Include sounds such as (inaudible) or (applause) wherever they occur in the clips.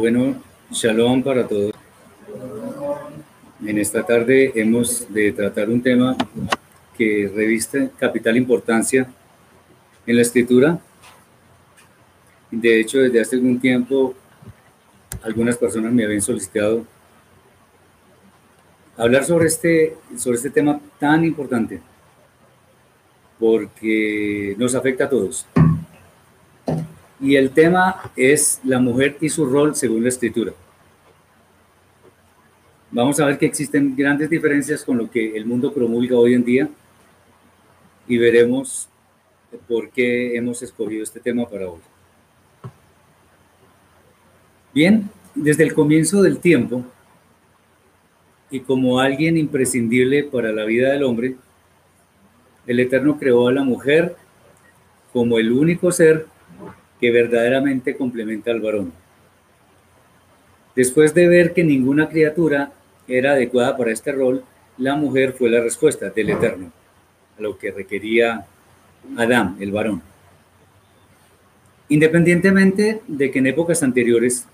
Bueno, shalom para todos. En esta tarde hemos de tratar un tema que reviste capital importancia en la escritura. De hecho, desde hace algún tiempo, algunas personas me habían solicitado hablar sobre este, sobre este tema tan importante, porque nos afecta a todos. Y el tema es la mujer y su rol según la escritura. Vamos a ver que existen grandes diferencias con lo que el mundo promulga hoy en día y veremos por qué hemos escogido este tema para hoy. Bien, desde el comienzo del tiempo y como alguien imprescindible para la vida del hombre, el Eterno creó a la mujer como el único ser que verdaderamente complementa al varón. Después de ver que ninguna criatura era adecuada para este rol, la mujer fue la respuesta del Eterno a lo que requería Adán, el varón. Independientemente de que en épocas anteriores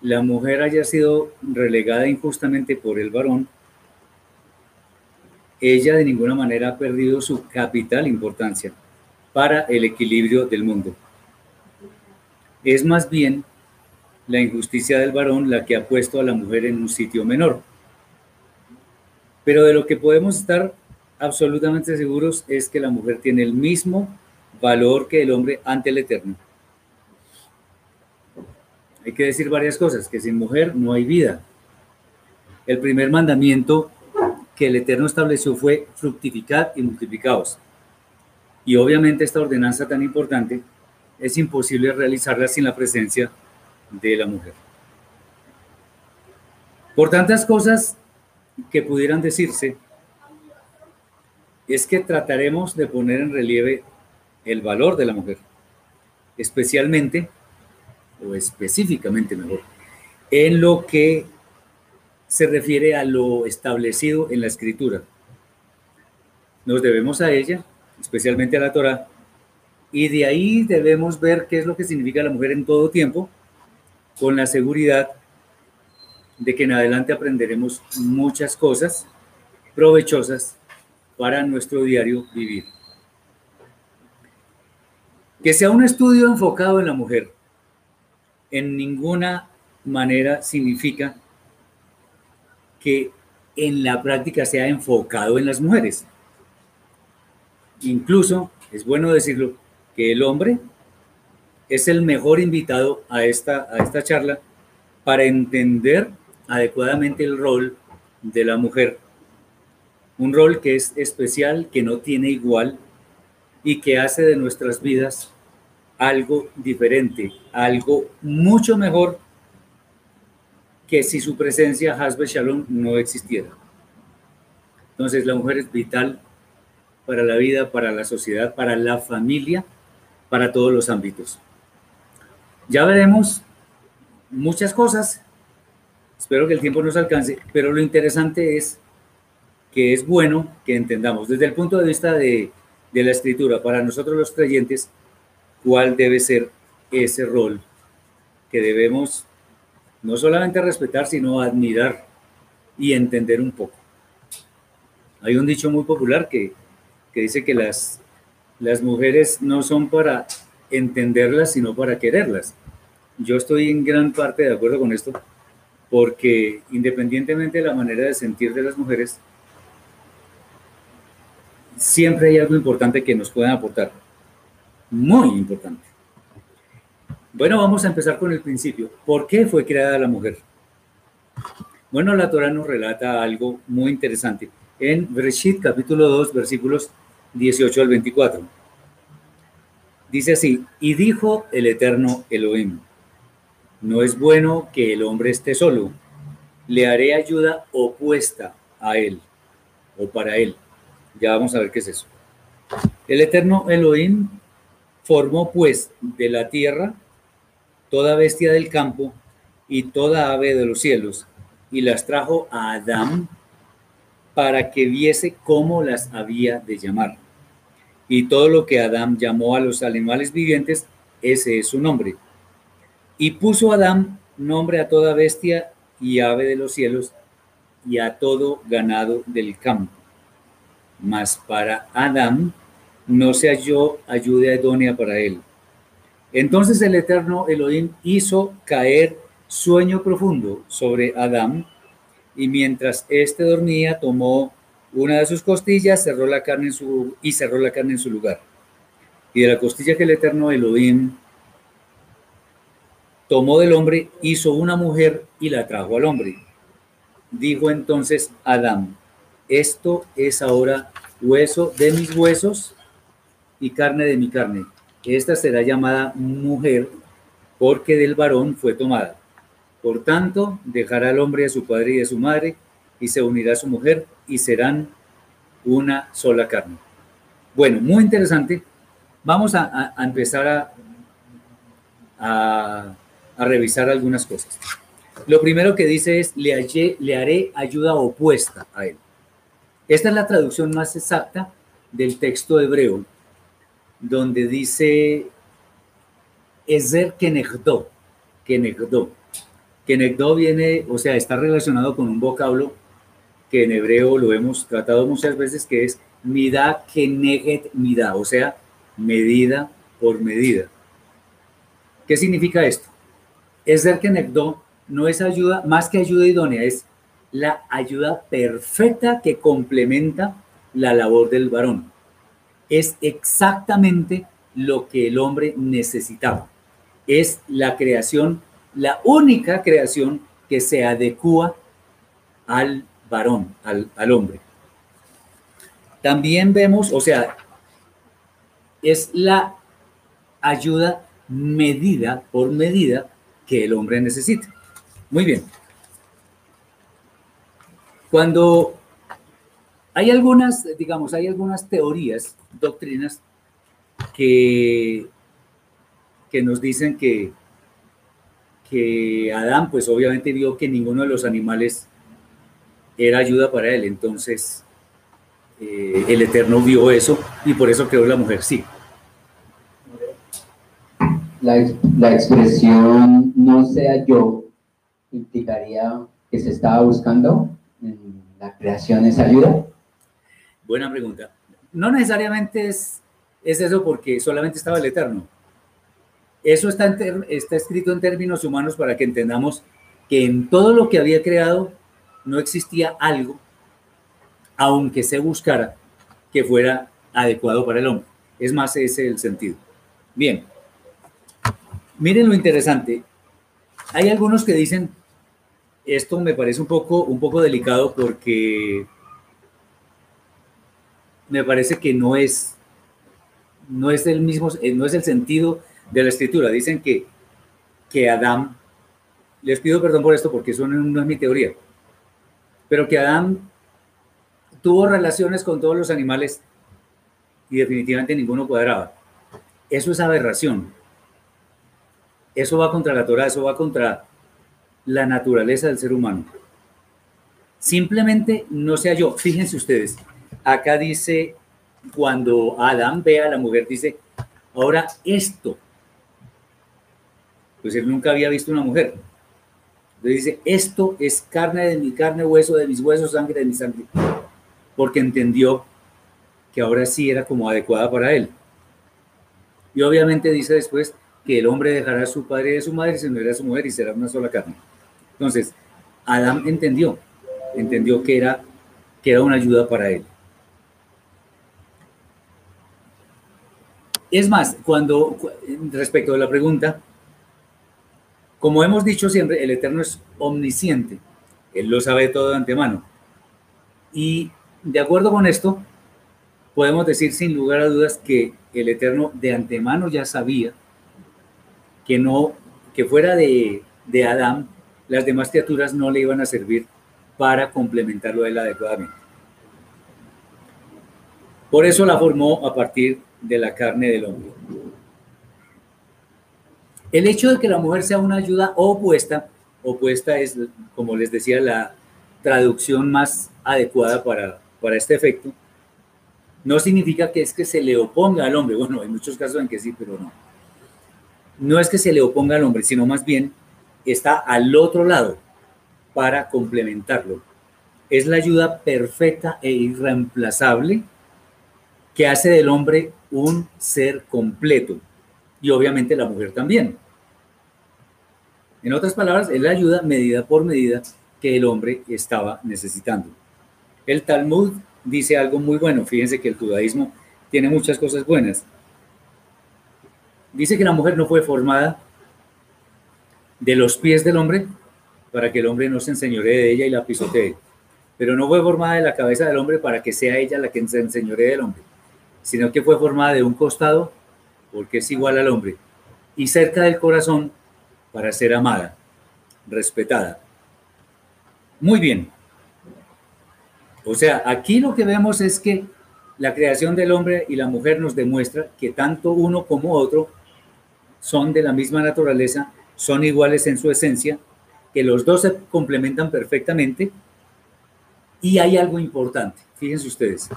la mujer haya sido relegada injustamente por el varón, ella de ninguna manera ha perdido su capital importancia para el equilibrio del mundo. Es más bien la injusticia del varón la que ha puesto a la mujer en un sitio menor. Pero de lo que podemos estar absolutamente seguros es que la mujer tiene el mismo valor que el hombre ante el Eterno. Hay que decir varias cosas, que sin mujer no hay vida. El primer mandamiento que el Eterno estableció fue fructificar y multiplicaos. Y obviamente esta ordenanza tan importante es imposible realizarla sin la presencia de la mujer. Por tantas cosas que pudieran decirse, es que trataremos de poner en relieve el valor de la mujer, especialmente o específicamente mejor, en lo que se refiere a lo establecido en la escritura. Nos debemos a ella, especialmente a la Torah, y de ahí debemos ver qué es lo que significa la mujer en todo tiempo, con la seguridad de que en adelante aprenderemos muchas cosas provechosas para nuestro diario vivir. Que sea un estudio enfocado en la mujer en ninguna manera significa que en la práctica sea enfocado en las mujeres. Incluso, es bueno decirlo, que el hombre es el mejor invitado a esta, a esta charla para entender adecuadamente el rol de la mujer. Un rol que es especial, que no tiene igual y que hace de nuestras vidas algo diferente, algo mucho mejor que si su presencia, Hasbe Shalom, no existiera. Entonces la mujer es vital para la vida, para la sociedad, para la familia para todos los ámbitos. Ya veremos muchas cosas, espero que el tiempo nos alcance, pero lo interesante es que es bueno que entendamos desde el punto de vista de, de la escritura, para nosotros los creyentes, cuál debe ser ese rol que debemos no solamente respetar, sino admirar y entender un poco. Hay un dicho muy popular que, que dice que las, las mujeres no son para entenderlas, sino para quererlas. Yo estoy en gran parte de acuerdo con esto, porque independientemente de la manera de sentir de las mujeres, siempre hay algo importante que nos pueden aportar. Muy importante. Bueno, vamos a empezar con el principio. ¿Por qué fue creada la mujer? Bueno, la Torah nos relata algo muy interesante en Bereshit capítulo 2, versículos 18 al 24. Dice así, y dijo el eterno Elohim, no es bueno que el hombre esté solo, le haré ayuda opuesta a él o para él. Ya vamos a ver qué es eso. El eterno Elohim formó pues de la tierra toda bestia del campo y toda ave de los cielos y las trajo a Adán para que viese cómo las había de llamar. Y todo lo que Adán llamó a los animales vivientes, ese es su nombre. Y puso Adán nombre a toda bestia y ave de los cielos y a todo ganado del campo. Mas para Adán no se halló ayuda idónea para él. Entonces el eterno Elohim hizo caer sueño profundo sobre Adán y mientras éste dormía, tomó una de sus costillas, cerró la carne en su, y cerró la carne en su lugar. Y de la costilla que el eterno Elohim tomó del hombre, hizo una mujer y la trajo al hombre. Dijo entonces Adán, esto es ahora hueso de mis huesos y carne de mi carne. Esta será llamada mujer porque del varón fue tomada. Por tanto, dejará al hombre a su padre y a su madre, y se unirá a su mujer, y serán una sola carne. Bueno, muy interesante. Vamos a, empezar a, revisar algunas cosas. Lo primero que dice es, le, haré ayuda opuesta a él. Esta es la traducción más exacta del texto hebreo, donde dice Ezer Kenegdo, Kenegdo. Kenegdo viene, o sea, está relacionado con un vocablo que en hebreo lo hemos tratado muchas veces, que es mida keneget mida, o sea, medida por medida. ¿Qué significa esto? Es ser kenegdo no es ayuda, más que ayuda idónea, es la ayuda perfecta que complementa la labor del varón. Es exactamente lo que el hombre necesitaba. Es la creación la única creación que se adecua al varón, al, hombre. También vemos, o sea, es la ayuda medida por medida que el hombre necesita. Muy bien. Cuando hay algunas, digamos, hay algunas teorías, doctrinas que, que nos dicen que que Adán pues obviamente vio que ninguno de los animales era ayuda para él, entonces eh, el Eterno vio eso y por eso creó la mujer, sí. La, expresión no sea yo implicaría que se estaba buscando en la creación esa ayuda. Buena pregunta. No necesariamente es, es eso porque solamente estaba el Eterno eso está, está escrito en términos humanos para que entendamos que en todo lo que había creado no existía algo, aunque se buscara, que fuera adecuado para el hombre. Es más, ese es el sentido. Bien, miren lo interesante. Hay algunos que dicen, esto me parece un poco, un poco delicado porque me parece que no es, no es el mismo, no es el sentido de la escritura. Dicen que, que Adán, les pido perdón por esto porque eso no, es mi teoría, pero que Adán tuvo relaciones con todos los animales y definitivamente ninguno cuadraba. Eso es aberración. Eso va contra la Torah, eso va contra la naturaleza del ser humano. Simplemente no sea yo. Fíjense ustedes, acá dice, cuando Adán ve a la mujer, dice, ahora esto. Pues él nunca había visto una mujer. Entonces dice, esto es carne de mi carne, hueso de mis huesos, sangre de mi sangre. Porque entendió que ahora sí era como adecuada para él. Y obviamente dice después que el hombre dejará a su padre y a su madre se unirá a su mujer y será una sola carne. Entonces, Adán entendió, entendió que era, que era una ayuda para él. Es más, cuando, respecto a la pregunta, como hemos dicho siempre, el Eterno es omnisciente, Él lo sabe todo de antemano. Y de acuerdo con esto, podemos decir sin lugar a dudas que el Eterno de antemano ya sabía que no, que fuera de, de Adán, las demás criaturas no le iban a servir para complementarlo a él adecuadamente. Por eso la formó a partir de la carne del hombre. El hecho de que la mujer sea una ayuda opuesta, opuesta es, como les decía, la traducción más adecuada para, para este efecto, no significa que es que se le oponga al hombre. Bueno, hay muchos casos en que sí, pero no. No es que se le oponga al hombre, sino más bien está al otro lado para complementarlo. Es la ayuda perfecta e irreemplazable que hace del hombre un ser completo y obviamente la mujer también. En otras palabras, es la ayuda medida por medida que el hombre estaba necesitando. El Talmud dice algo muy bueno. Fíjense que el judaísmo tiene muchas cosas buenas. Dice que la mujer no fue formada de los pies del hombre para que el hombre no se enseñoree de ella y la pisotee, pero no fue formada de la cabeza del hombre para que sea ella la que se enseñoree del hombre, sino que fue formada de un costado porque es igual al hombre y cerca del corazón para ser amada, respetada. Muy bien, o sea, aquí lo que vemos es que la creación del hombre y la mujer nos demuestra que tanto uno como otro son de la misma naturaleza, son iguales en su esencia, que los dos se complementan perfectamente. Y hay algo importante, fíjense ustedes,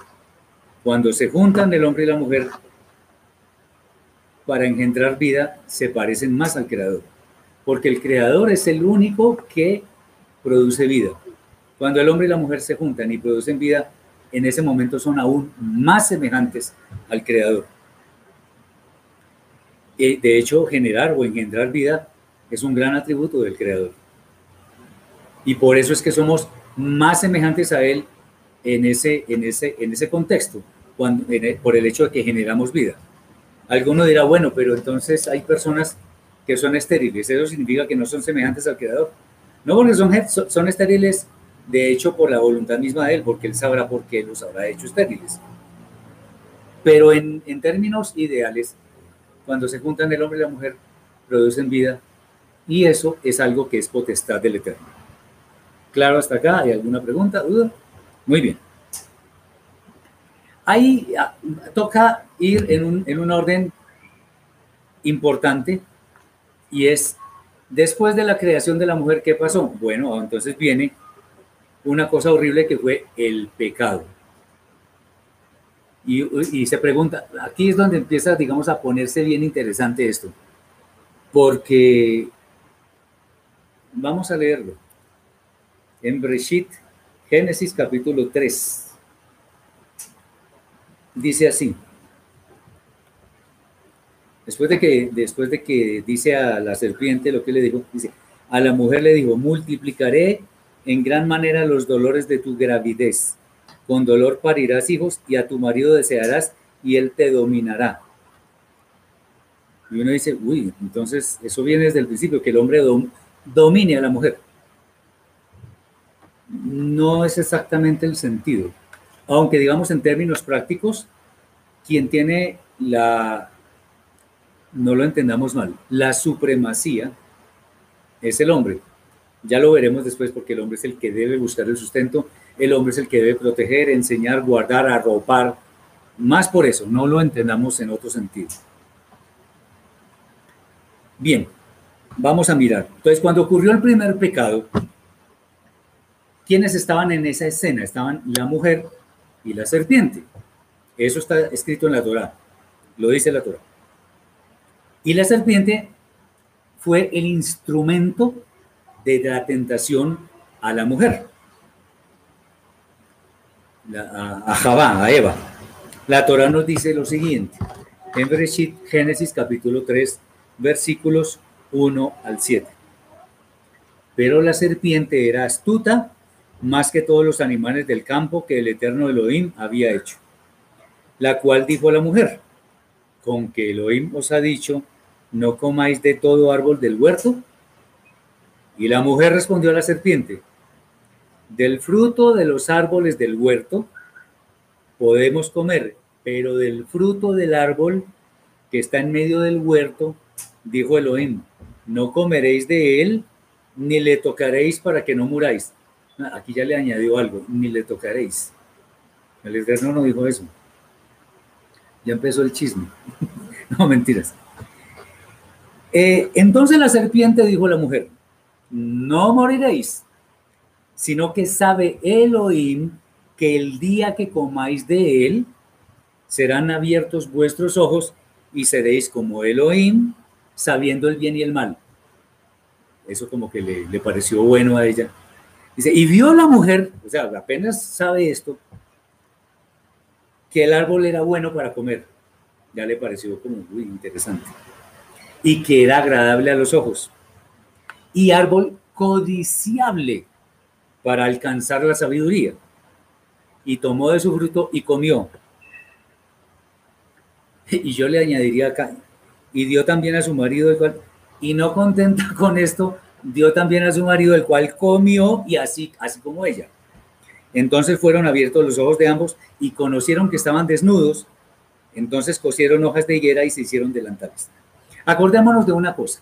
cuando se juntan el hombre y la mujer para engendrar vida, se parecen más al creador, porque el creador es el único que produce vida. Cuando el hombre y la mujer se juntan y producen vida, en ese momento son aún más semejantes al Creador. de hecho, generar o engendrar vida es un gran atributo del Creador. Y por eso es que somos más semejantes a Él en ese, en ese, en ese contexto, cuando, por el hecho de que generamos vida. Alguno dirá, bueno, pero entonces hay personas que son estériles. ¿Eso significa que no son semejantes al Creador? No, porque son, son estériles de hecho por la voluntad misma de Él, porque Él sabrá por qué los habrá hecho estériles. Pero en, en términos ideales, cuando se juntan el hombre y la mujer, producen vida y eso es algo que es potestad del Eterno. ¿Claro hasta acá? ¿Hay alguna pregunta, duda? Muy bien. Ahí ah, toca ir en un, en un orden importante y es después de la creación de la mujer, ¿qué pasó? Bueno, entonces viene una cosa horrible que fue el pecado. Y, se pregunta, aquí es donde empieza, digamos, a ponerse bien interesante esto, porque vamos a leerlo. En Breshit, Génesis capítulo 3, dice así. Después de que, después de que dice a la serpiente lo que le dijo, dice, a la mujer le dijo, multiplicaré en gran manera los dolores de tu gravidez. Con dolor parirás hijos y a tu marido desearás y él te dominará. Y uno dice, uy, entonces eso viene desde el principio, que el hombre domine a la mujer. No es exactamente el sentido. Aunque digamos en términos prácticos, quien tiene la, no lo entendamos mal, la supremacía es el hombre ya lo veremos después porque el hombre es el que debe buscar el sustento, el hombre es el que debe proteger, enseñar, guardar, arropar. Más por eso, no lo entendamos en otro sentido. Bien, vamos a mirar. Entonces, cuando ocurrió el primer pecado, ¿quiénes estaban en esa escena? Estaban la mujer y la serpiente. Eso está escrito en la Torah, lo dice la Torah. Y la serpiente fue el instrumento de la tentación a la mujer, a, Javá, a Eva. La Torah nos dice lo siguiente, en Bereshit, Génesis capítulo 3, versículos 1 al 7. Pero la serpiente era astuta más que todos los animales del campo que el eterno Elohim había hecho, la cual dijo a la mujer, con que Elohim os ha dicho, no comáis de todo árbol del huerto. Y la mujer respondió a la serpiente, del fruto de los árboles del huerto podemos comer, pero del fruto del árbol que está en medio del huerto, dijo Elohim, no comeréis de él, ni le tocaréis para que no muráis. Ah, aquí ya le añadió algo, ni le tocaréis. El Eterno no dijo eso. Ya empezó el chisme. (laughs) no, mentiras. Eh, entonces la serpiente dijo a la mujer, no moriréis, sino que sabe Elohim que el día que comáis de él, serán abiertos vuestros ojos y seréis como Elohim, sabiendo el bien y el mal. Eso como que le, le pareció bueno a ella. Dice, y vio la mujer, o sea, apenas sabe esto, que el árbol era bueno para comer. Ya le pareció como muy interesante y que era agradable a los ojos, y árbol codiciable para alcanzar la sabiduría. Y tomó de su fruto y comió. (laughs) Y yo le añadiría acá, y dio también a su marido, el y no contenta con esto, dio también a su marido, el cual comió y así, así como ella. Entonces fueron abiertos los ojos de ambos y conocieron que estaban desnudos. Entonces cosieron hojas de higuera y se hicieron delantales. Acordémonos de una cosa.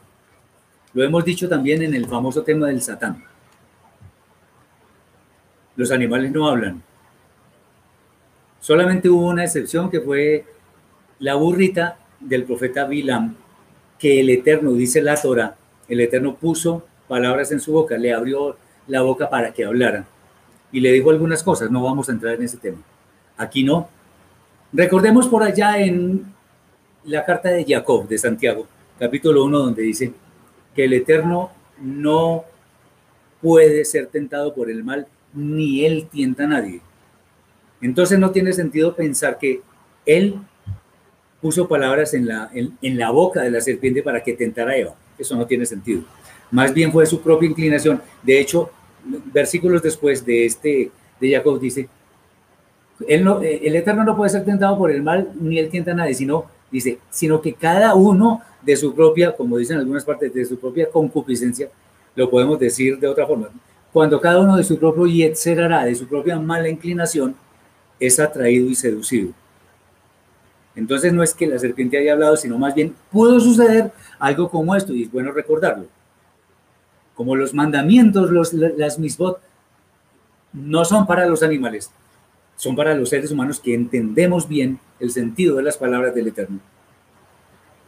Lo hemos dicho también en el famoso tema del Satán. Los animales no hablan. Solamente hubo una excepción que fue la burrita del profeta Bilam, que el Eterno, dice la Torah, el Eterno puso palabras en su boca, le abrió la boca para que hablara y le dijo algunas cosas. No vamos a entrar en ese tema. Aquí no. Recordemos por allá en la carta de Jacob, de Santiago, capítulo 1, donde dice que el Eterno no puede ser tentado por el mal, ni él tienta a nadie. Entonces no tiene sentido pensar que él puso palabras en la, en, la boca de la serpiente para que tentara a Eva. Eso no tiene sentido. Más bien fue su propia inclinación. De hecho, versículos después de este de Jacob dice, no, el Eterno no puede ser tentado por el mal, ni él tienta a nadie, sino dice, sino que cada uno de su propia, como dicen algunas partes, de su propia concupiscencia, lo podemos decir de otra forma. Cuando cada uno de su propio yetzerará, de su propia mala inclinación, es atraído y seducido. Entonces no es que la serpiente haya hablado, sino más bien pudo suceder algo como esto, y es bueno recordarlo. Como los mandamientos, las misbot, no son para los animales, son para los seres humanos que entendemos bien el sentido de las palabras del Eterno.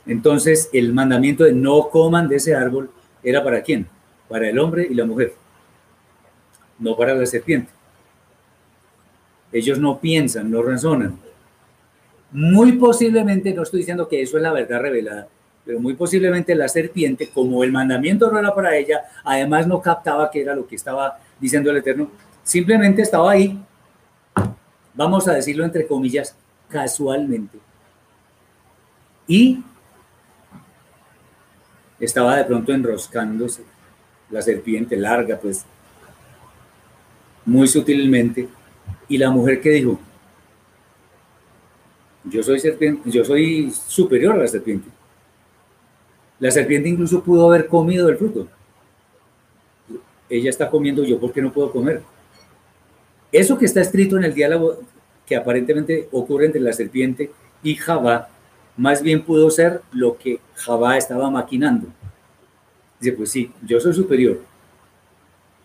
Entonces, el mandamiento de no coman de ese árbol era para quién? Para el hombre y la mujer, no para la serpiente. Ellos no piensan, no razonan. Muy posiblemente, no estoy diciendo que eso es la verdad revelada, pero muy posiblemente la serpiente, como el mandamiento no era para ella, además no captaba que era lo que estaba diciendo el Eterno, simplemente estaba ahí vamos a decirlo entre comillas, casualmente. Y estaba de pronto enroscándose la serpiente larga, pues, muy sutilmente. Y la mujer que dijo, yo soy serpiente, yo soy superior a la serpiente. La serpiente incluso pudo haber comido el fruto. Ella está comiendo, yo por qué no puedo comer. Eso que está escrito en el diálogo que aparentemente ocurre entre la serpiente y Jabá, más bien pudo ser lo que Jabá estaba maquinando. Dice, pues sí, yo soy superior.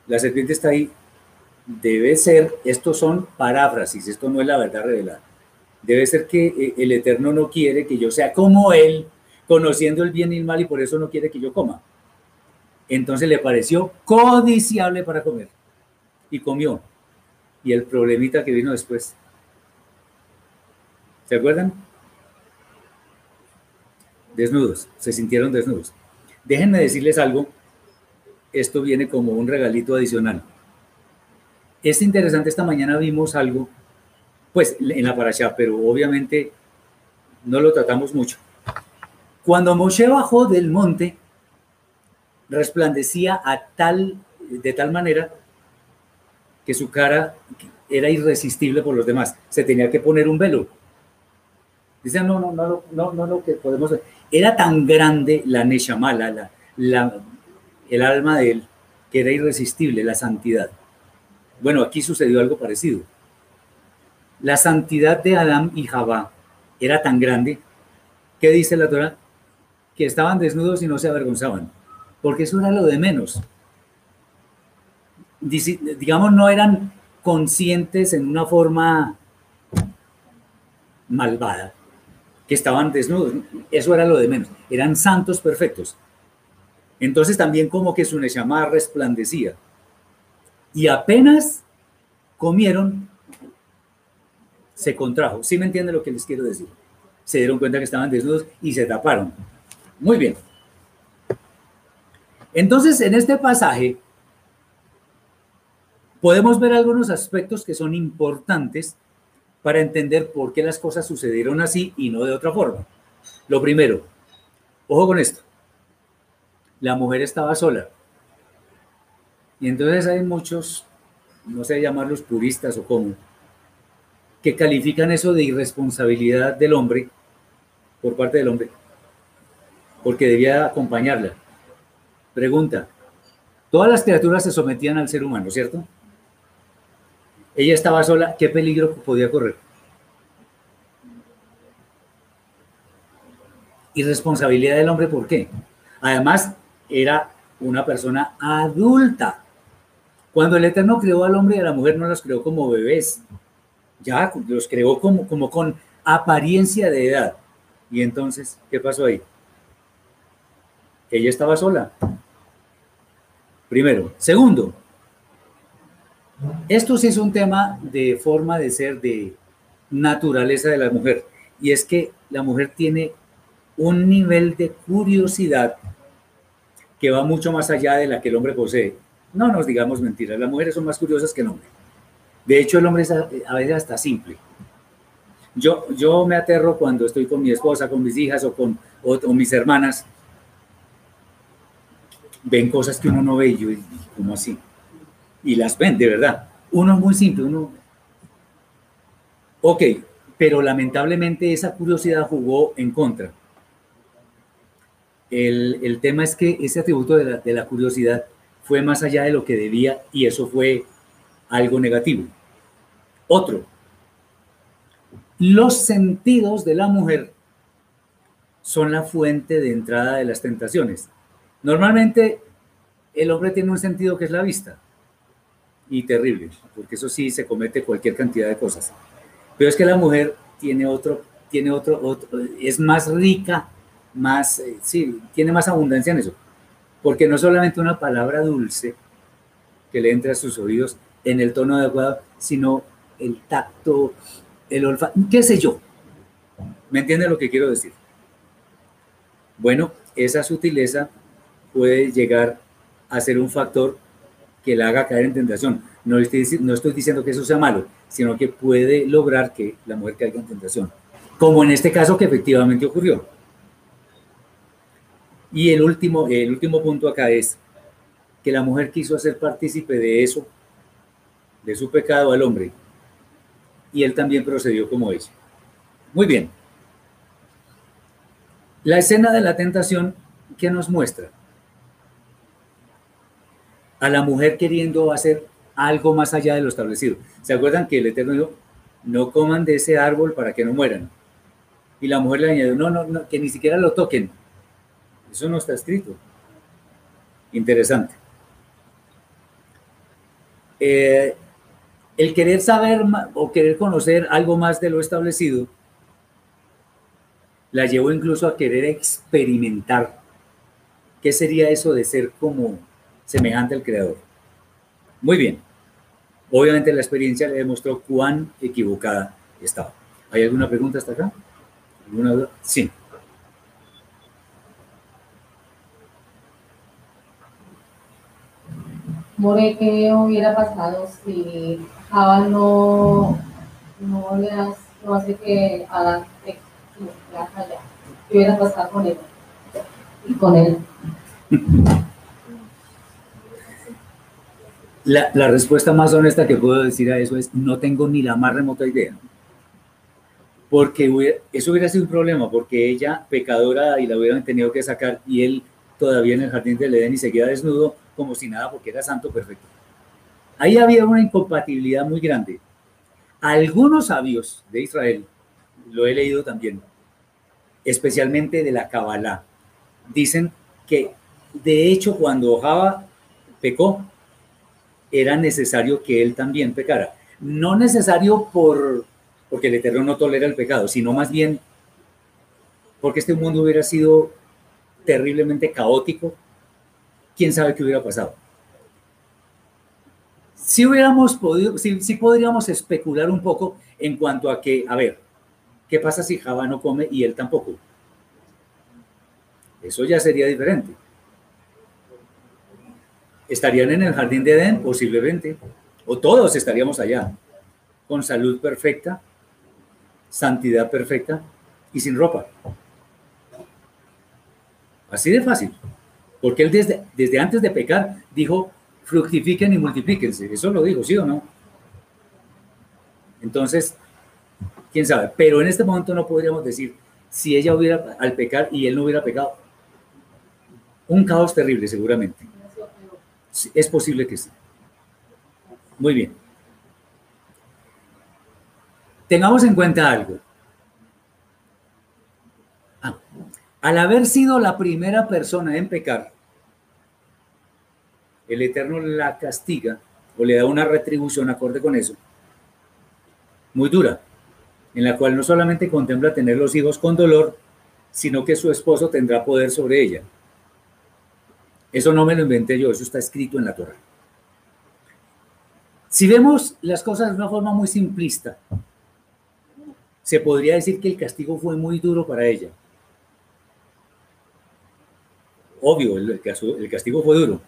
La serpiente está ahí. Debe ser, estos son paráfrasis, esto no es la verdad revelada. Debe ser que eh, el Eterno no quiere que yo sea como Él, conociendo el bien y el mal, y por eso no quiere que yo coma. Entonces le pareció codiciable para comer. y comió. Y el problemita que vino después. ¿Se acuerdan? Desnudos, se sintieron desnudos. Déjenme decirles algo, esto viene como un regalito adicional. Es interesante, esta mañana vimos algo, pues en la paracha, pero obviamente no lo tratamos mucho. Cuando Moshe bajó del monte, resplandecía a tal, de tal manera que su cara era irresistible por los demás. Se tenía que poner un velo. Dicen, no, no, no, no, no, no, que podemos. Era tan grande la Neshama, la, la, el alma de él, que era irresistible, la santidad. Bueno, aquí sucedió algo parecido. La santidad de Adán y Jabá era tan grande que dice la Torah que estaban desnudos y no se avergonzaban, porque eso era lo de menos. Digamos, no eran conscientes en una forma malvada, que estaban desnudos. Eso era lo de menos. Eran santos perfectos. Entonces también como que su Neshama resplandecía. Y apenas comieron, se contrajo. ¿Sí me entiende lo que les quiero decir? Se dieron cuenta que estaban desnudos y se taparon. Muy bien. Entonces, en este pasaje podemos ver algunos aspectos que son importantes para entender por qué las cosas sucedieron así y no de otra forma. Lo primero, ojo con esto, la mujer estaba sola. Y entonces hay muchos, no sé llamarlos puristas o cómo, que califican eso de irresponsabilidad del hombre, por parte del hombre, porque debía acompañarla. Pregunta, todas las criaturas se sometían al ser humano, ¿cierto? Ella estaba sola, ¿qué peligro podía correr? Irresponsabilidad del hombre, ¿por qué? Además, era una persona adulta. Cuando el Eterno creó al hombre y a la mujer, no los creó como bebés, ya los creó como, como con apariencia de edad. Y entonces, ¿qué pasó ahí? Ella estaba sola. Primero. Segundo, esto sí es un tema de forma de ser, de naturaleza de la mujer. Y es que la mujer tiene un nivel de curiosidad que va mucho más allá de la que el hombre posee. No nos digamos mentiras, las mujeres son más curiosas que el hombre. De hecho, el hombre es a, veces hasta simple. Yo, yo me aterro cuando estoy con mi esposa, con mis hijas o con mis hermanas. Ven cosas que uno no ve y yo, ¿cómo así? y las ven, de verdad. Uno es muy simple, uno... Ok, pero lamentablemente esa curiosidad jugó en contra. El, tema es que ese atributo de la, de la curiosidad fue más allá de lo que debía y eso fue algo negativo. Otro, los sentidos de la mujer son la fuente de entrada de las tentaciones. Normalmente el hombre tiene un sentido que es la vista y terrible, porque eso sí se comete cualquier cantidad de cosas. Pero es que la mujer tiene otro, tiene otro, es más rica, más, eh, sí, tiene más abundancia en eso, porque no solamente una palabra dulce que le entra a sus oídos en el tono adecuado, sino el tacto, el olfato, qué sé yo. ¿Me entiende lo que quiero decir? Bueno, esa sutileza puede llegar a ser un factor que la haga caer en tentación. No estoy, diciendo que eso sea malo, sino que puede lograr que la mujer caiga en tentación. Como en este caso que efectivamente ocurrió. Y el último, el último punto acá es que la mujer quiso hacer partícipe de eso, de su pecado al hombre, y él también procedió como eso. Muy bien. La escena de la tentación, ¿qué nos muestra? A la mujer queriendo hacer algo más allá de lo establecido. ¿Se acuerdan que el Eterno dijo, no coman de ese árbol para que no mueran? Y la mujer le añadió, no, no, no, que ni siquiera lo toquen. Eso no está escrito. Interesante. Eh, el querer saber o querer conocer algo más de lo establecido la llevó incluso a querer experimentar qué sería eso de ser como semejante al Creador. Muy bien. Obviamente la experiencia le demostró cuán equivocada estaba. ¿Hay alguna pregunta hasta acá? ¿Alguna duda? Sí. More, ¿qué hubiera pasado si Java no, no le no hace que Adán te allá? ¿Qué hubiera pasado con él? Y con él. (laughs) La, respuesta más honesta que puedo decir a eso es no tengo ni la más remota idea. Porque eso hubiera sido un problema, porque ella, pecadora, y la hubieran tenido que sacar, y él todavía en el jardín del Edén y seguía desnudo, como si nada, porque era santo perfecto. Ahí había una incompatibilidad muy grande. Algunos sabios de Israel, lo he leído también, especialmente de la Kabbalah, dicen que de hecho cuando Java pecó, era necesario que él también pecara. No necesario por, porque el Eterno no tolera el pecado, sino más bien porque este mundo hubiera sido terriblemente caótico, quién sabe qué hubiera pasado. Si hubiéramos podido, si, podríamos especular un poco en cuanto a que, a ver, ¿qué pasa si Java no come y él tampoco? Eso ya sería diferente. ¿Estarían en el jardín de Edén? Posiblemente. O todos estaríamos allá, con salud perfecta, santidad perfecta y sin ropa. Así de fácil. Porque él desde, desde antes de pecar dijo, fructifiquen y multiplíquense. Eso lo dijo, ¿sí o no? Entonces, quién sabe. Pero en este momento no podríamos decir si ella hubiera al pecar y él no hubiera pecado. Un caos terrible, seguramente. Es posible que sí. Muy bien. Tengamos en cuenta algo. Ah, al haber sido la primera persona en pecar, el Eterno la castiga o le da una retribución acorde con eso, muy dura, en la cual no solamente contempla tener los hijos con dolor, sino que su esposo tendrá poder sobre ella. Eso no me lo inventé yo, eso está escrito en la Torah. Si vemos las cosas de una forma muy simplista, se podría decir que el castigo fue muy duro para ella. Obvio, el, el castigo fue duro,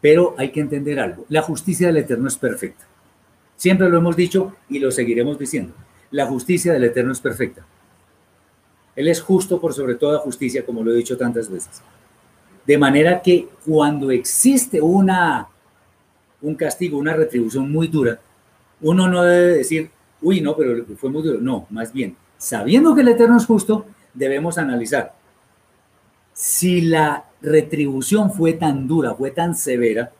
pero hay que entender algo. La justicia del Eterno es perfecta. Siempre lo hemos dicho y lo seguiremos diciendo. La justicia del Eterno es perfecta. Él es justo por sobre toda justicia, como lo he dicho tantas veces. De manera que cuando existe una, un castigo, una retribución muy dura, uno no debe decir, uy, no, pero fue muy duro. No, más bien, sabiendo que el Eterno es justo, debemos analizar si la retribución fue tan dura, fue tan severa,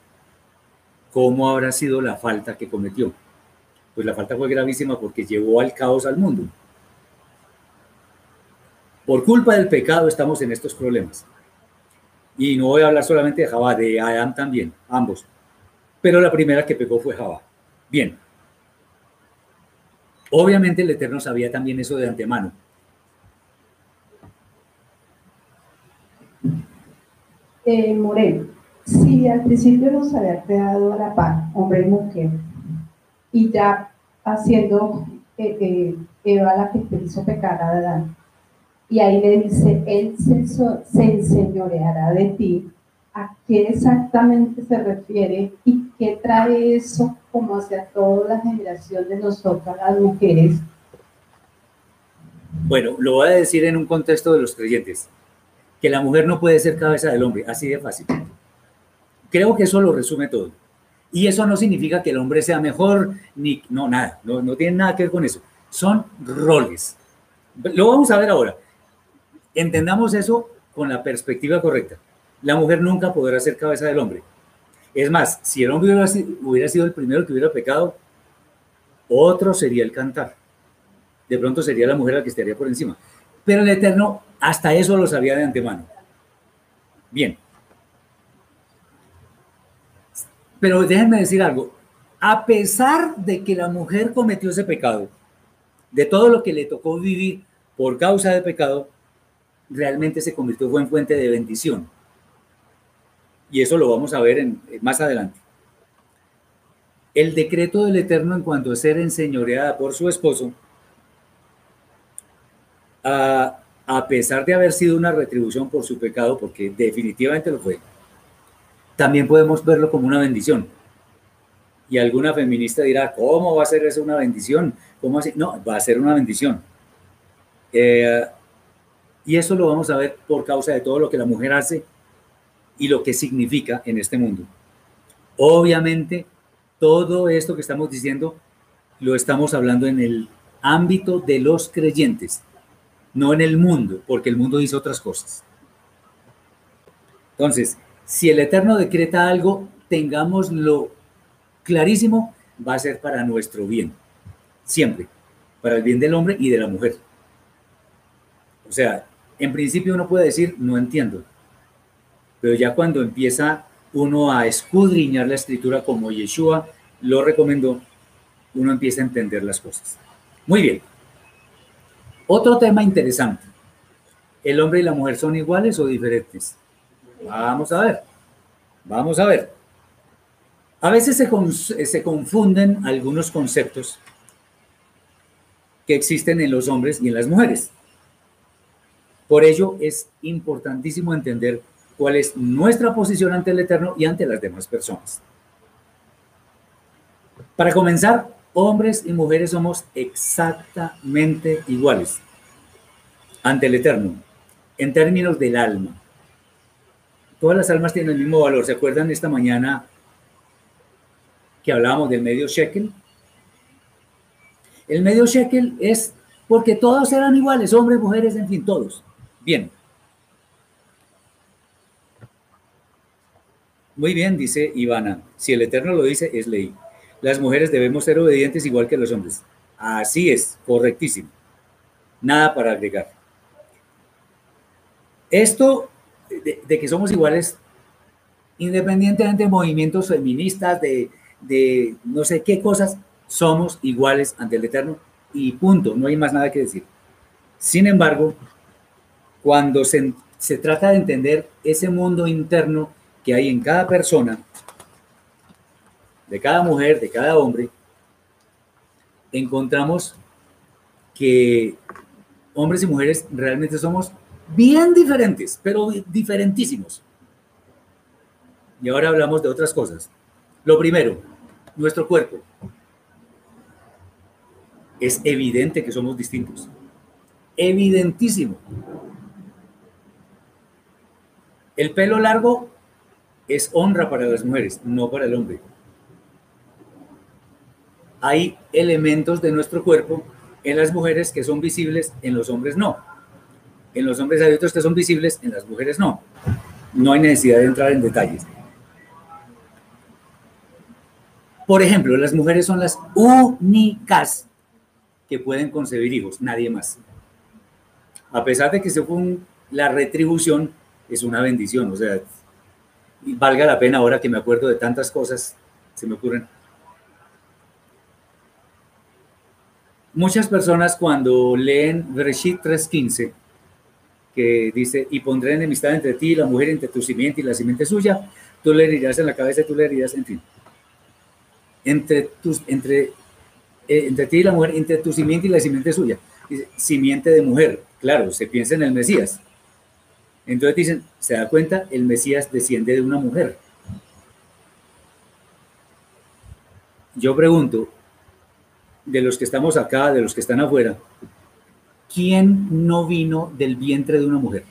¿cómo habrá sido la falta que cometió? Pues la falta fue gravísima porque llevó al caos al mundo. Por culpa del pecado estamos en estos problemas. Y no voy a hablar solamente de Jabá, de Adán también, ambos. Pero la primera que pegó fue Jabá. Bien. Obviamente el Eterno sabía también eso de antemano. Eh, Moreno, si al principio nos había creado a la par, hombre y mujer, y ya haciendo eh, eh, Eva la que te hizo pecar a Adán, y ahí le dice, Él se, se enseñoreará de ti. ¿A qué exactamente se refiere y qué trae eso como hacia toda la generación de nosotras las mujeres? Bueno, lo voy a decir en un contexto de los creyentes, que la mujer no puede ser cabeza del hombre, así de fácil. Creo que eso lo resume todo. Y eso no significa que el hombre sea mejor, ni, no, nada, no, no tiene nada que ver con eso. Son roles. Lo vamos a ver ahora. Entendamos eso con la perspectiva correcta. La mujer nunca podrá ser cabeza del hombre. Es más, si el hombre hubiera sido, el primero que hubiera pecado, otro sería el cantar. De pronto sería la mujer la que estaría por encima. Pero el Eterno hasta eso lo sabía de antemano. Bien. Pero déjenme decir algo. A pesar de que la mujer cometió ese pecado, de todo lo que le tocó vivir por causa del pecado, realmente se convirtió en fuente de bendición. Y eso lo vamos a ver en, más adelante. El decreto del Eterno en cuanto a ser enseñoreada por su esposo, a, a pesar de haber sido una retribución por su pecado, porque definitivamente lo fue, también podemos verlo como una bendición. Y alguna feminista dirá, ¿cómo va a ser eso una bendición? ¿Cómo así? No, va a ser una bendición. Eh, y eso lo vamos a ver por causa de todo lo que la mujer hace y lo que significa en este mundo. Obviamente, todo esto que estamos diciendo lo estamos hablando en el ámbito de los creyentes, no en el mundo, porque el mundo dice otras cosas. Entonces, si el Eterno decreta algo, tengámoslo clarísimo, va a ser para nuestro bien, siempre, para el bien del hombre y de la mujer. O sea, en principio uno puede decir, no entiendo, pero ya cuando empieza uno a escudriñar la escritura como Yeshua lo recomendó, uno empieza a entender las cosas. Muy bien. Otro tema interesante. ¿El hombre y la mujer son iguales o diferentes? Vamos a ver. Vamos a ver. A veces se, se confunden algunos conceptos que existen en los hombres y en las mujeres. Por ello es importantísimo entender cuál es nuestra posición ante el Eterno y ante las demás personas. Para comenzar, hombres y mujeres somos exactamente iguales ante el Eterno, en términos del alma. Todas las almas tienen el mismo valor. ¿Se acuerdan esta mañana que hablábamos del medio shekel? El medio shekel es porque todos eran iguales, hombres, mujeres, en fin, todos. Bien. Muy bien, dice Ivana. Si el Eterno lo dice, es ley. Las mujeres debemos ser obedientes igual que los hombres. Así es, correctísimo. Nada para agregar. Esto de, que somos iguales, independientemente de movimientos feministas, de, de no sé qué cosas, somos iguales ante el Eterno y punto, no hay más nada que decir. Sin embargo, cuando se, se trata de entender ese mundo interno que hay en cada persona, de cada mujer, de cada hombre, encontramos que hombres y mujeres realmente somos bien diferentes, pero diferentísimos. Y ahora hablamos de otras cosas. Lo primero, nuestro cuerpo. Es evidente que somos distintos. Evidentísimo. El pelo largo es honra para las mujeres, no para el hombre. Hay elementos de nuestro cuerpo en las mujeres que son visibles, en los hombres no. En los hombres hay otros que son visibles, en las mujeres no. No hay necesidad de entrar en detalles. Por ejemplo, las mujeres son las únicas que pueden concebir hijos, nadie más. A pesar de que según la retribución es una bendición, o sea, valga la pena ahora que me acuerdo de tantas cosas, se me ocurren. Muchas personas cuando leen Bereshit 3.15 que dice, y pondré enemistad entre ti y la mujer, entre tu simiente y la simiente suya, tú le herirás en la cabeza, tú le herirás, en fin. Entre, entre, eh, entre ti y la mujer, entre tu simiente y la simiente suya. Dice, simiente de mujer, claro, se piensa en el Mesías. Entonces dicen, se da cuenta, el Mesías desciende de una mujer. Yo pregunto, de los que estamos acá, de los que están afuera, ¿quién no vino del vientre de una mujer?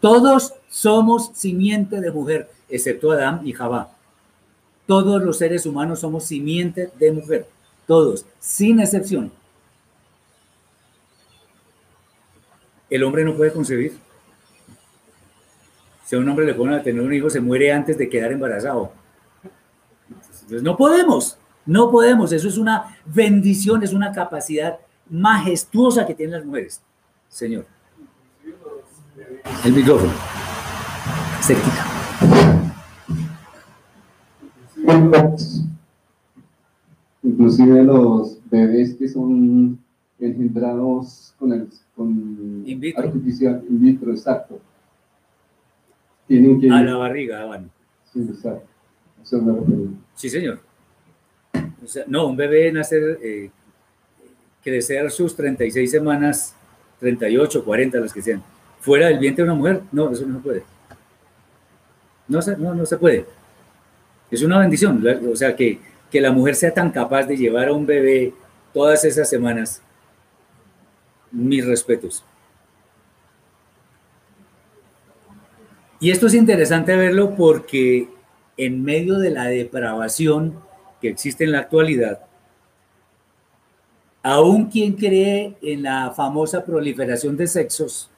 Todos somos simiente de mujer, excepto Adán y Jabá. Todos los seres humanos somos simiente de mujer, todos, sin excepción. El hombre no puede concebir. Si a un hombre le ponen a tener un hijo, se muere antes de quedar embarazado. Entonces no podemos. No podemos, eso es una bendición, es una capacidad majestuosa que tienen las mujeres. Señor. El micrófono. Cerquita. Inclusive los bebés que son engendrados con el con in vitro. artificial, in vitro, exacto. Tienen que... A la barriga, van. Sí, exacto Eso. Sí, señor. O sea, no, un bebé nacer, eh, crecer sus 36 semanas, 38, 40, las que sean, fuera del vientre de una mujer, no, eso no se puede. No se, no, no se puede. Es una bendición. O sea, que, que la mujer sea tan capaz de llevar a un bebé todas esas semanas. Mis respetos. Y esto es interesante verlo porque en medio de la depravación que existe en la actualidad, aún quien cree en la famosa proliferación de sexos,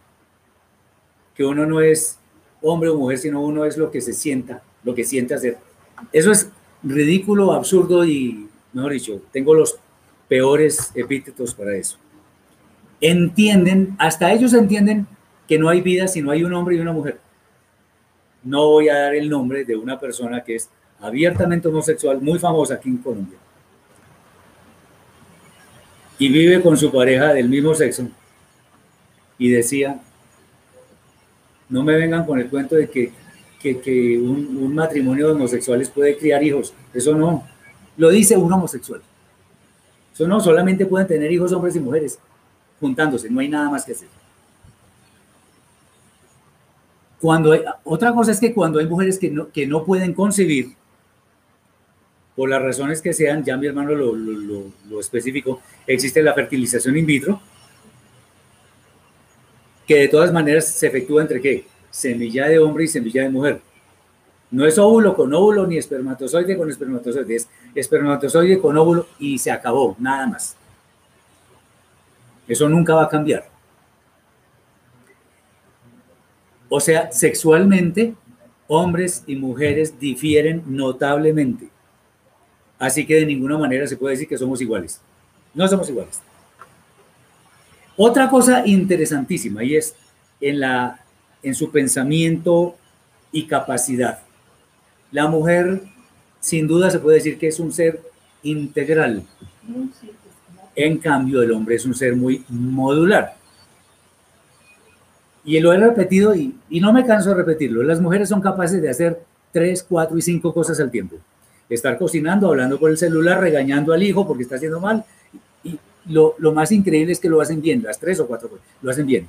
que uno no es hombre o mujer, sino uno es lo que se sienta, lo que siente hacer. Eso es ridículo, absurdo y, mejor dicho, tengo los peores epítetos para eso. Entienden, hasta ellos entienden que no hay vida si no hay un hombre y una mujer. No voy a dar el nombre de una persona que es abiertamente homosexual, muy famosa aquí en Colombia. Y vive con su pareja del mismo sexo. Y decía, no me vengan con el cuento de que, que, que un, un matrimonio de homosexuales puede criar hijos. Eso no. Lo dice un homosexual. Eso no, solamente pueden tener hijos hombres y mujeres juntándose. No hay nada más que hacer. Cuando hay- otra cosa es que cuando hay mujeres que no, que no pueden concebir, por las razones que sean, ya mi hermano lo, lo, lo, lo especificó, existe la fertilización in vitro, que de todas maneras se efectúa entre qué? Semilla de hombre y semilla de mujer. No es óvulo con óvulo ni espermatozoide con espermatozoide, es espermatozoide con óvulo y se acabó, nada más. Eso nunca va a cambiar. O sea, sexualmente, hombres y mujeres difieren notablemente. Así que de ninguna manera se puede decir que somos iguales. No somos iguales. Otra cosa interesantísima y es en, la, en su pensamiento y capacidad. La mujer, sin duda, se puede decir que es un ser integral. En cambio, el hombre es un ser muy modular. Y lo he repetido y, no me canso de repetirlo. Las mujeres son capaces de hacer tres, cuatro y cinco cosas al tiempo. Estar cocinando, hablando por el celular, regañando al hijo porque está haciendo mal. Y lo, lo más increíble es que lo hacen bien, las tres o cuatro cosas, lo hacen bien.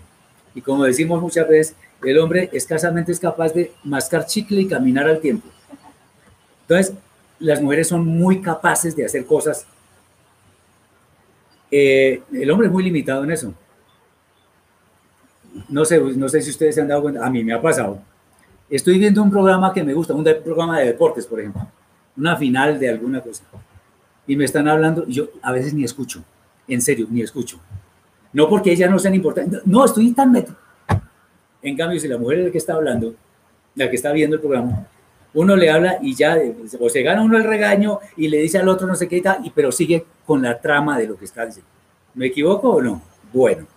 Y como decimos muchas veces, el hombre escasamente es capaz de mascar chicle y caminar al tiempo. Entonces, las mujeres son muy capaces de hacer cosas. Eh, el hombre es muy limitado en eso. No sé, no sé si ustedes se han dado cuenta, a mí me ha pasado. Estoy viendo un programa que me gusta, un programa de deportes, por ejemplo, una final de alguna cosa. Y me están hablando, y yo a veces ni escucho, en serio, ni escucho. No porque ellas no sean importantes, no, estoy tan metido. En cambio, si la mujer es la que está hablando, la que está viendo el programa, uno le habla y ya, o se gana uno el regaño y le dice al otro no sé qué y tal, pero sigue con la trama de lo que está diciendo. ¿Me equivoco o no? Bueno.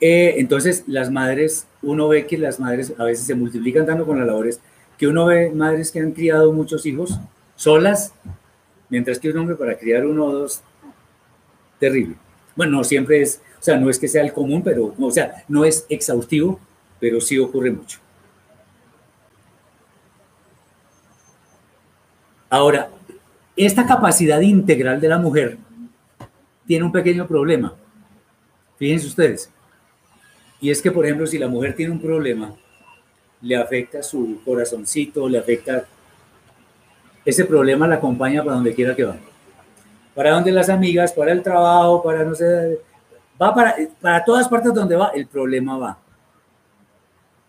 Eh, entonces, las madres, uno ve que las madres a veces se multiplican tanto con las labores, que uno ve madres que han criado muchos hijos solas, mientras que un hombre para criar uno o dos, terrible. Bueno, no siempre es, o sea, no es que sea el común, pero, o sea, no es exhaustivo, pero sí ocurre mucho. Ahora, esta capacidad integral de la mujer tiene un pequeño problema. Fíjense ustedes. Y es que, por ejemplo, si la mujer tiene un problema, le afecta su corazoncito, le afecta... Ese problema la acompaña para donde quiera que va. Para donde las amigas, para el trabajo, para no sé... Va para, para todas partes donde va, el problema va.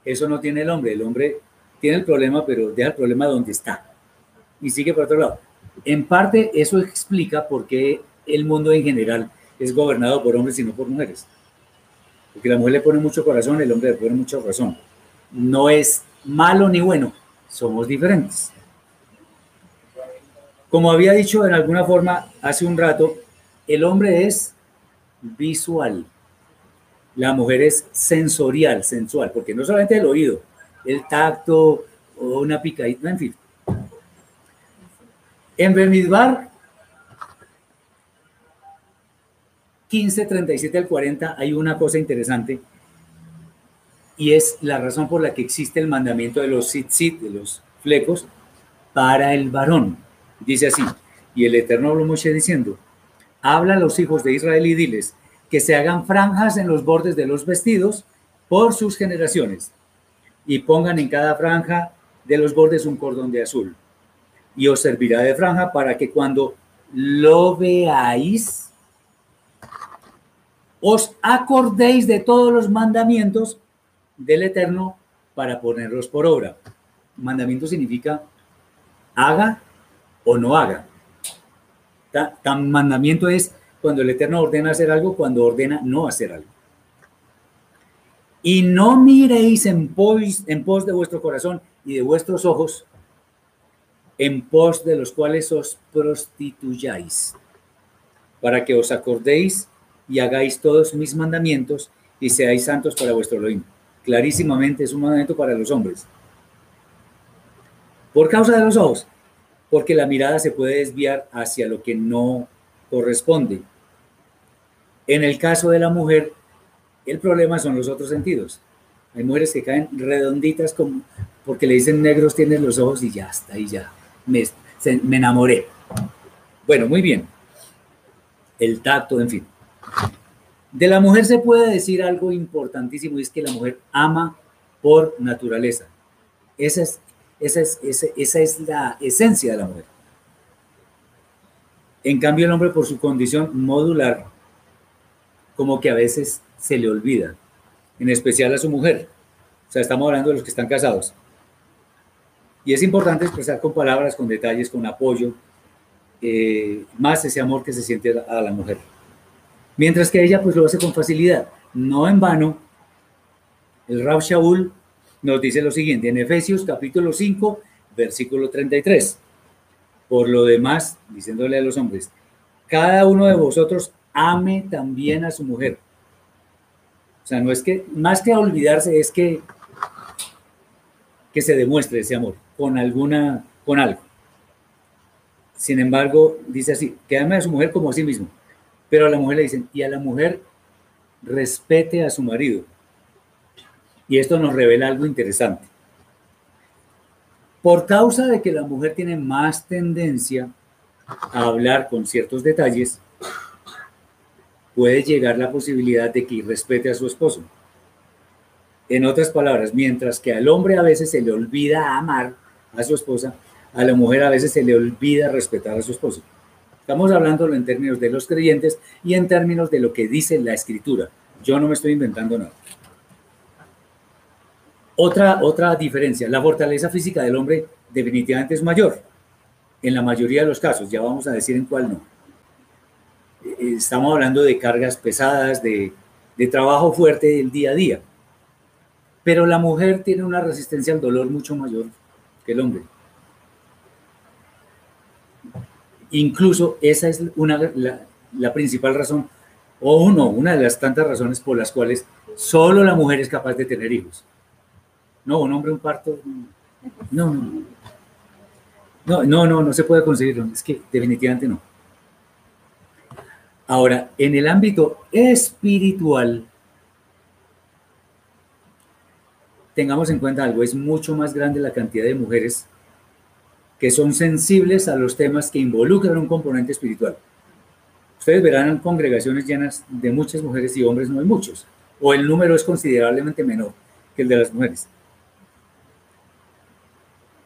Eso no tiene el hombre. El hombre tiene el problema, pero deja el problema donde está. Y sigue por otro lado. En parte, eso explica por qué el mundo en general es gobernado por hombres y no por mujeres porque la mujer le pone mucho corazón, el hombre le pone mucha razón. No es malo ni bueno, somos diferentes. Como había dicho en alguna forma hace un rato, el hombre es visual, la mujer es sensorial, sensual, porque no solamente el oído, el tacto o una picadita, en fin. En Bemidbar 15, 37 al 40 hay una cosa interesante y es la razón por la que existe el mandamiento de los sit-sit, de los flecos para el varón. Dice así, y el Eterno habló Moshe diciendo, habla a los hijos de Israel y diles que se hagan franjas en los bordes de los vestidos por sus generaciones y pongan en cada franja de los bordes un cordón de azul y os servirá de franja para que cuando lo veáis os acordéis de todos los mandamientos del Eterno para ponerlos por obra. Mandamiento significa haga o no haga. Tan mandamiento es cuando el Eterno ordena hacer algo, cuando ordena no hacer algo. Y no miréis en pos, en pos de vuestro corazón y de vuestros ojos, en pos de los cuales os prostituyáis, para que os acordéis y hagáis todos mis mandamientos y seáis santos para vuestro Elohim. Clarísimamente es un mandamiento para los hombres. Por causa de los ojos, porque la mirada se puede desviar hacia lo que no corresponde. En el caso de la mujer, el problema son los otros sentidos. Hay mujeres que caen redonditas como porque le dicen negros tienen los ojos y ya está, y ya me, enamoré. Bueno, muy bien. El tacto, en fin. De la mujer se puede decir algo importantísimo y es que la mujer ama por naturaleza. Esa es, esa es, esa, es la esencia de la mujer. En cambio, el hombre por su condición modular, como que a veces se le olvida, en especial a su mujer. O sea, estamos hablando de los que están casados. Y es importante expresar con palabras, con detalles, con apoyo, eh, más ese amor que se siente a la mujer. Mientras que ella pues lo hace con facilidad. No en vano, el Rab Shaul nos dice lo siguiente en Efesios capítulo 5, versículo 33. Por lo demás, diciéndole a los hombres, cada uno de vosotros ame también a su mujer. O sea, no es que, más que olvidarse, es que, que se demuestre ese amor con alguna, con algo. Sin embargo, dice así, que ame a su mujer como a sí mismo. Pero a la mujer le dicen, y a la mujer respete a su marido. Y esto nos revela algo interesante. Por causa de que la mujer tiene más tendencia a hablar con ciertos detalles, puede llegar la posibilidad de que respete a su esposo. En otras palabras, mientras que al hombre a veces se le olvida amar a su esposa, a la mujer a veces se le olvida respetar a su esposo. Estamos hablando en términos de los creyentes y en términos de lo que dice la escritura. Yo no me estoy inventando nada. Otra, otra diferencia, la fortaleza física del hombre definitivamente es mayor. En la mayoría de los casos, ya vamos a decir en cuál no. Eh, estamos hablando de cargas pesadas, de trabajo fuerte del día a día. Pero la mujer tiene una resistencia al dolor mucho mayor que el hombre. Incluso esa es una, la, principal razón, o uno, una de las tantas razones por las cuales solo la mujer es capaz de tener hijos. No, un hombre, un parto, no, no. No, no, no, no se puede conseguirlo. Es que definitivamente no. Ahora, en el ámbito espiritual, tengamos en cuenta algo, es mucho más grande la cantidad de mujeres que son sensibles a los temas que involucran un componente espiritual. Ustedes verán congregaciones llenas de muchas mujeres y hombres no hay muchos, o el número es considerablemente menor que el de las mujeres.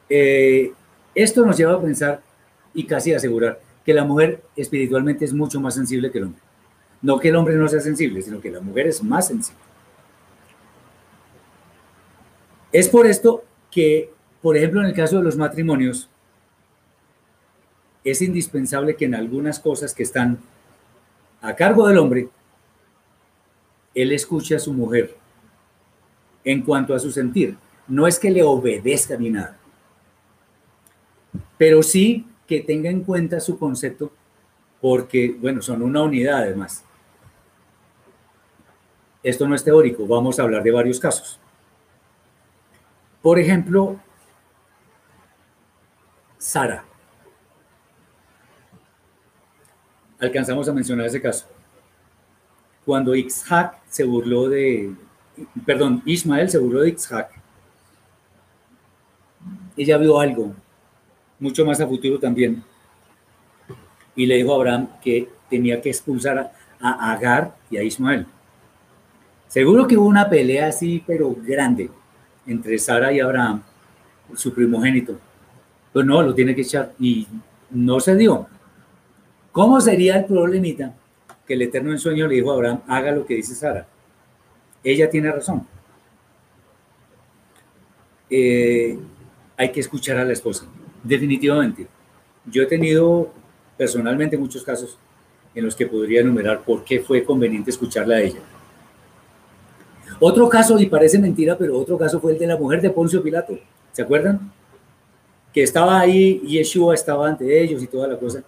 Eh, esto nos lleva a pensar y casi a asegurar que la mujer espiritualmente es mucho más sensible que el hombre. No que el hombre no sea sensible, sino que la mujer es más sensible. Es por esto que, por ejemplo, en el caso de los matrimonios, es indispensable que en algunas cosas que están a cargo del hombre, él escuche a su mujer en cuanto a su sentir. No es que le obedezca ni nada, pero sí que tenga en cuenta su concepto porque, bueno, son una unidad además. Esto no es teórico, vamos a hablar de varios casos. Por ejemplo, Sara. alcanzamos a mencionar ese caso. Cuando Isaac se burló de, perdón, Ismael se burló de Isaac, ella vio algo mucho más a futuro también y le dijo a Abraham que tenía que expulsar a, a Agar y a Ismael. Seguro que hubo una pelea así, pero grande, entre Sara y Abraham, su primogénito. Pues no, lo tiene que echar y no se dio. ¿Cómo sería el problemita que el Eterno en sueño le dijo a Abraham, haga lo que dice Sara? Ella tiene razón. Eh, hay que escuchar a la esposa, definitivamente. Yo he tenido personalmente muchos casos en los que podría enumerar por qué fue conveniente escucharla a ella. Otro caso, y parece mentira, pero otro caso fue el de la mujer de Poncio Pilato. ¿Se acuerdan? Que estaba ahí, y Yeshua estaba ante ellos y toda la cosa.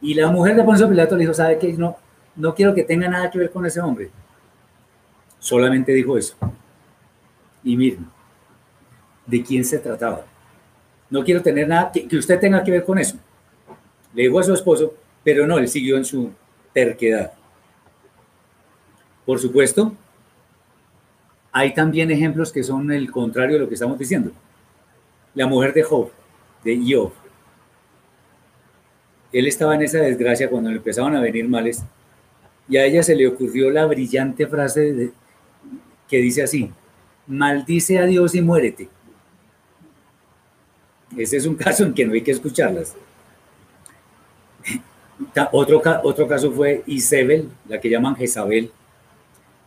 Y la mujer de Poncio Pilato le dijo, ¿sabe qué? No, no quiero que tenga nada que ver con ese hombre. Solamente dijo eso. Y miren, ¿de quién se trataba? No quiero tener nada que, que usted tenga que ver con eso. Le dijo a su esposo, pero no, él siguió en su terquedad. Por supuesto, hay también ejemplos que son el contrario de lo que estamos diciendo. La mujer de Job, de Job. Él estaba en esa desgracia cuando le empezaban a venir males y a ella se le ocurrió la brillante frase que dice así, maldice a Dios y muérete. Ese es un (laughs) caso en que no hay que escucharlas. Otro, caso fue Isabel, la que llaman Jezabel,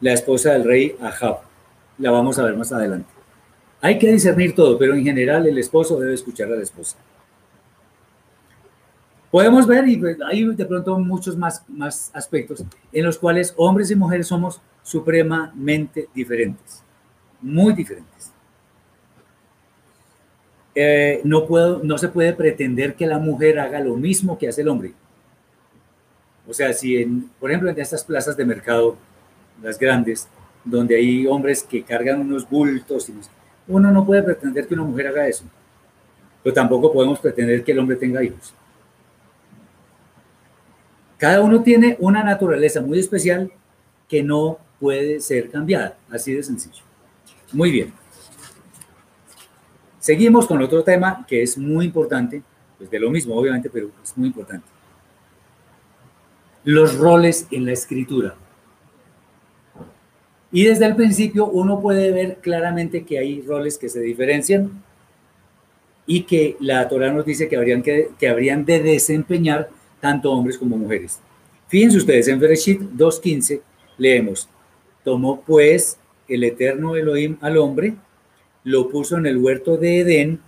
la esposa del rey Ahab la vamos a ver más adelante. Hay que discernir todo, pero en general el esposo debe escuchar a la esposa. Podemos ver, y pues, hay de pronto muchos más, más aspectos, en los cuales hombres y mujeres somos supremamente diferentes, muy diferentes. Eh, no, puedo, no se puede pretender que la mujer haga lo mismo que hace el hombre. O sea, si, en, por ejemplo, en estas plazas de mercado, las grandes, donde hay hombres que cargan unos bultos. Y uno no puede pretender que una mujer haga eso, pero tampoco podemos pretender que el hombre tenga hijos. Cada uno tiene una naturaleza muy especial que no puede ser cambiada, así de sencillo. Muy bien. Seguimos con otro tema que es muy importante, pues de lo mismo obviamente, pero es muy importante. Los roles en la escritura. Y desde el principio uno puede ver claramente que hay roles que se diferencian y que la Torah nos dice que habrían, que, que habrían de desempeñar tanto hombres como mujeres. Fíjense ustedes, en Bereshit 2.15 leemos, tomó pues el eterno Elohim al hombre, lo puso en el huerto de Edén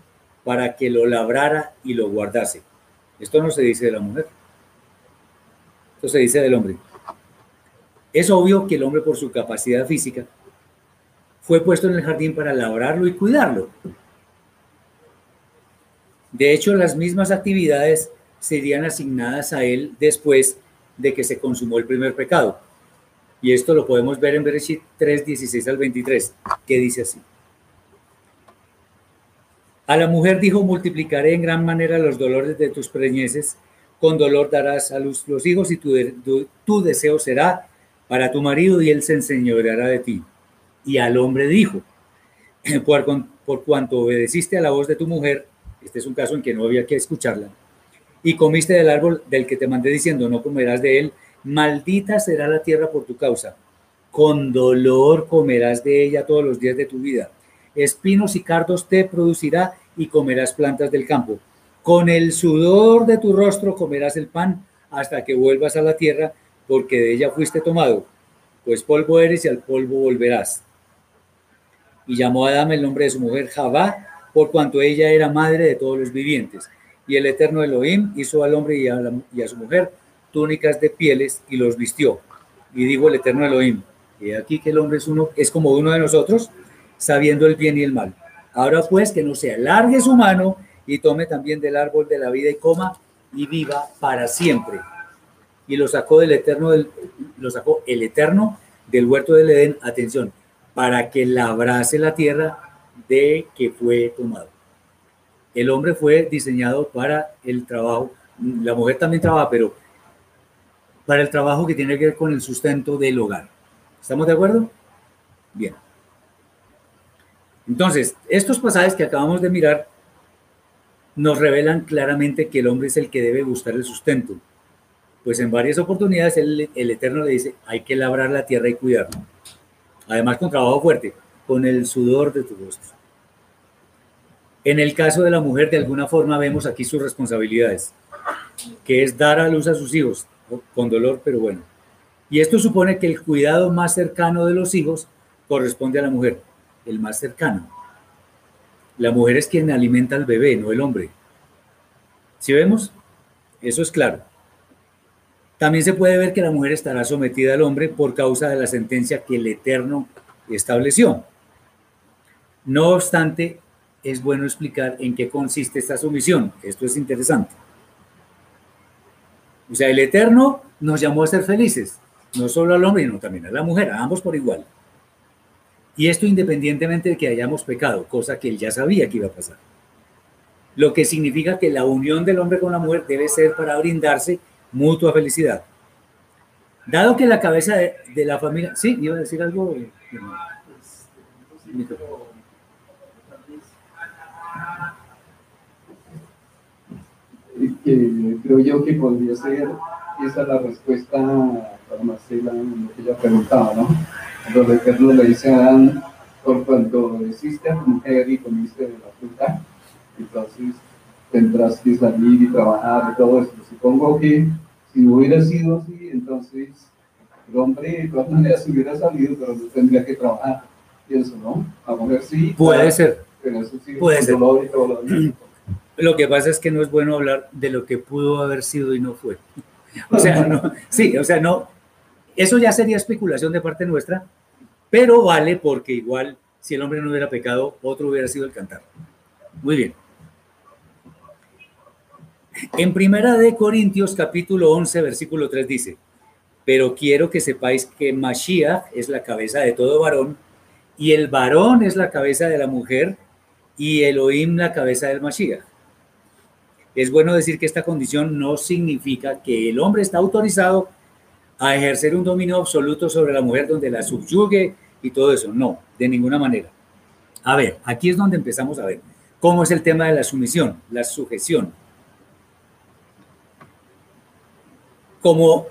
para que lo labrara y lo guardase. Esto no se dice de la mujer, esto se dice del hombre. Es obvio que el hombre por su capacidad física fue puesto en el jardín para labrarlo y cuidarlo. De hecho, las mismas actividades serían asignadas a él después de que se consumó el primer pecado. Y esto lo podemos ver en Bereshit 3, 16 al 23, que dice así. A la mujer dijo, multiplicaré en gran manera los dolores de tus preñeces, con dolor darás a luz los hijos y tu, tu, tu deseo será para tu marido y él se enseñoreará de ti. Y al hombre dijo, por, por cuanto obedeciste a la voz de tu mujer, este es un caso en que no había que escucharla, y comiste del árbol del que te mandé diciendo, no comerás de él, maldita será la tierra por tu causa. Con dolor comerás de ella todos los días de tu vida. Espinos y cardos te producirá y comerás plantas del campo. Con el sudor de tu rostro comerás el pan hasta que vuelvas a la tierra porque de ella fuiste tomado, pues polvo eres y al polvo volverás. Y llamó a Adán el nombre de su mujer Javá, por cuanto ella era madre de todos los vivientes. Y el eterno Elohim hizo al hombre y a, su mujer túnicas de pieles y los vistió. Y dijo el eterno Elohim, y aquí que el hombre es, uno, es como uno de nosotros, sabiendo el bien y el mal. Ahora pues que no se alargue su mano y tome también del árbol de la vida y coma y viva para siempre y lo sacó del eterno, del, lo sacó el eterno del huerto del Edén, atención, para que labrase la tierra de que fue tomado. El hombre fue diseñado para el trabajo, la mujer también trabaja, pero para el trabajo que tiene que ver con el sustento del hogar. ¿Estamos de acuerdo? Bien. Entonces, estos pasajes que acabamos de mirar nos revelan claramente que el hombre es el que debe buscar el sustento. Pues en varias oportunidades el, Eterno le dice, hay que labrar la tierra y cuidarla. Además con trabajo fuerte, con el sudor de tu rostro. En el caso de la mujer, de alguna forma vemos aquí sus responsabilidades, que es dar a luz a sus hijos, con dolor, pero bueno. Y esto supone que el cuidado más cercano de los hijos corresponde a la mujer, el más cercano. La mujer es quien alimenta al bebé, no el hombre. ¿Sí vemos? Eso es claro. También se puede ver que la mujer estará sometida al hombre por causa de la sentencia que el Eterno estableció. No obstante, es bueno explicar en qué consiste esta sumisión. Esto es interesante. O sea, el Eterno nos llamó a ser felices, no solo al hombre, sino también a la mujer, a ambos por igual. Y esto independientemente de que hayamos pecado, cosa que él ya sabía que iba a pasar. Lo que significa que la unión del hombre con la mujer debe ser para brindarse mutua felicidad. Dado que la cabeza de, la familia... Sí, iba a decir algo. Que creo yo que podría ser esa la respuesta para Marcela lo que ella preguntaba, ¿no? El Eterno le dice a Adán, por cuanto hiciste mujer y comiste de la fruta, entonces tendrás que salir y trabajar y todo eso. Supongo que si hubiera sido así, entonces el hombre de todas maneras hubiera salido, pero no tendría que trabajar. Pienso, ¿no? A mujer sí. Puede ser. Pero eso sí, Puede ser. dolor y todo lo. (clears throat) Lo que pasa es que no es bueno hablar de lo que pudo haber sido y no fue. (laughs) O sea, no, sí, o sea, no. Eso ya sería especulación de parte nuestra, pero vale porque igual si el hombre no hubiera pecado, otro hubiera sido el cantar. Muy bien. En Primera de Corintios capítulo 11 versículo 3 dice, pero quiero que sepáis que Mashiach es la cabeza de todo varón y el varón es la cabeza de la mujer y Elohim la cabeza del Mashiach. Es bueno decir que esta condición no significa que el hombre está autorizado a ejercer un dominio absoluto sobre la mujer donde la subyugue y todo eso. No, de ninguna manera. A ver, aquí es donde empezamos a ver cómo es el tema de la sumisión, la sujeción. Como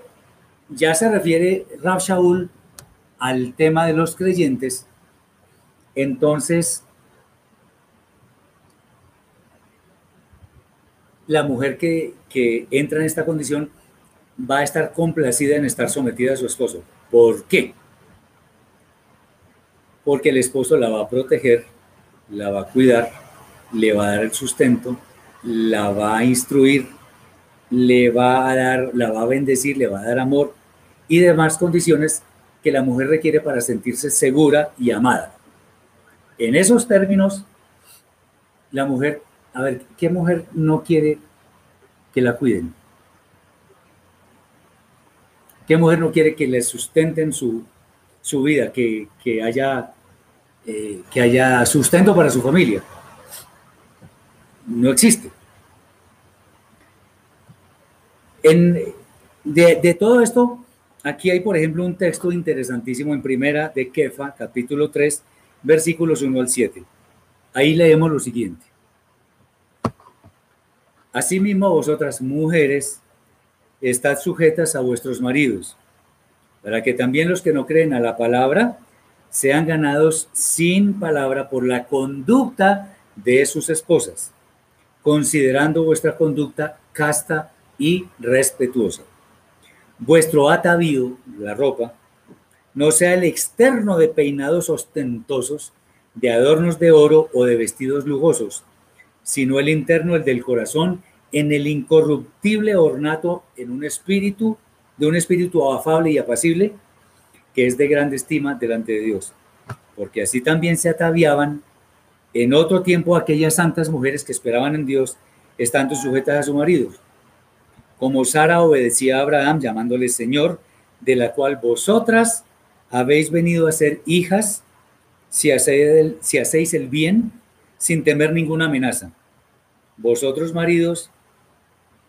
ya se refiere Rab Shaul al tema de los creyentes, entonces la mujer que, que, entra en esta condición va a estar complacida en estar sometida a su esposo. ¿Por qué? Porque el esposo la va a proteger, la va a cuidar, le va a dar el sustento, la va a instruir, le va a dar, la va a bendecir, le va a dar amor y demás condiciones que la mujer requiere para sentirse segura y amada. En esos términos, la mujer, a ver, ¿qué mujer no quiere que la cuiden? ¿Qué mujer no quiere que le sustenten su, su vida, que, que haya, eh, que haya sustento para su familia? No existe. De, todo esto, aquí hay, por ejemplo, un texto interesantísimo en primera de Kefa, capítulo 3, versículos 1 al 7. Ahí leemos lo siguiente. Asimismo, vosotras mujeres, estad sujetas a vuestros maridos, para que también los que no creen a la palabra sean ganados sin palabra por la conducta de sus esposas, considerando vuestra conducta casta y respetuosa. Vuestro atavío, la ropa, no sea el externo de peinados ostentosos, de adornos de oro o de vestidos lujosos, sino el interno, el del corazón, en el incorruptible ornato, en un espíritu, de un espíritu afable y apacible, que es de grande estima delante de Dios. Porque así también se ataviaban en otro tiempo aquellas santas mujeres que esperaban en Dios, estando sujetas a su marido como Sara obedecía a Abraham llamándole Señor, de la cual vosotras habéis venido a ser hijas si hacéis, el, si hacéis el bien sin temer ninguna amenaza. Vosotros, maridos,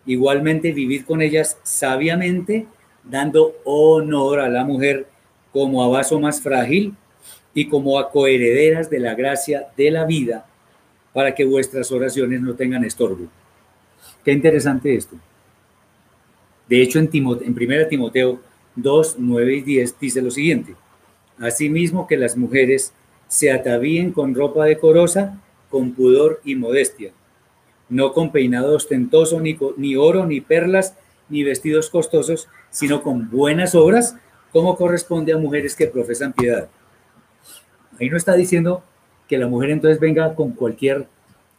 igualmente vivid con ellas sabiamente, dando honor a la mujer como a vaso más frágil y como a coherederas de la gracia de la vida, para que vuestras oraciones no tengan estorbo. Qué interesante esto. De hecho, en, Timoteo, en 1 Timoteo 2, 9 y 10 dice lo siguiente. Asimismo que las mujeres se atavíen con ropa decorosa, con pudor y modestia, no con peinado ostentoso, ni, ni oro, ni perlas, ni vestidos costosos, sino con buenas obras, como corresponde a mujeres que profesan piedad. Ahí no está diciendo que la mujer entonces venga con cualquier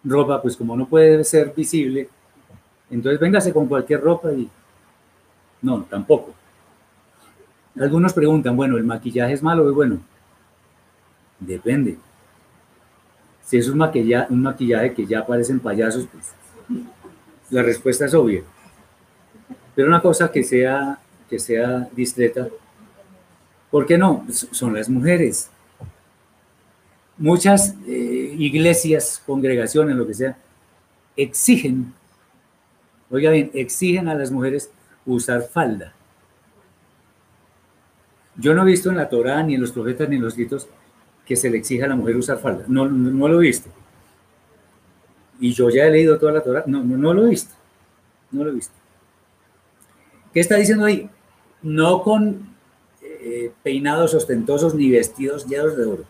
ropa, pues como no puede ser visible, entonces véngase con cualquier ropa y no, tampoco. Algunos preguntan, bueno, ¿el maquillaje es malo o es bueno? Depende. Si es un maquillaje, un maquillaje que ya parecen payasos, pues la respuesta es obvia. Pero una cosa que sea, que sea discreta, ¿por qué no? Son las mujeres. Muchas eh, iglesias, congregaciones, lo que sea, exigen, oiga bien, exigen a las mujeres usar falda. Yo no he visto en la Torah, ni en los profetas, ni en los escritos que se le exija a la mujer usar falda. No, no, lo he visto. Y yo ya he leído toda la Torah. No, no, lo he visto. No lo he visto. ¿Qué está diciendo ahí? No con eh, peinados ostentosos ni vestidos llenos de oro.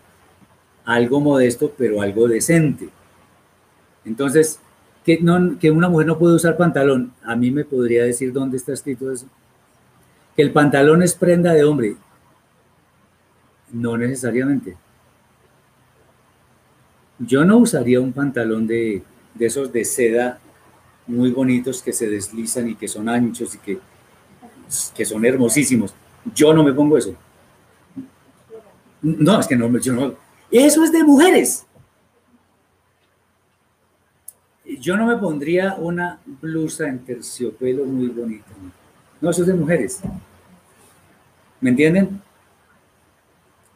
Algo modesto, pero algo decente. Entonces, que, una mujer no puede usar pantalón. A mí me podría decir dónde está escrito eso. Que el pantalón es prenda de hombre. No necesariamente. Yo no usaría un pantalón de, esos de seda muy bonitos que se deslizan y que son anchos y que, que son hermosísimos. Yo no me pongo eso. No, es que no, yo. Eso es de mujeres. Yo no me pondría una blusa en terciopelo muy bonita. No, eso es de mujeres. ¿Me entienden?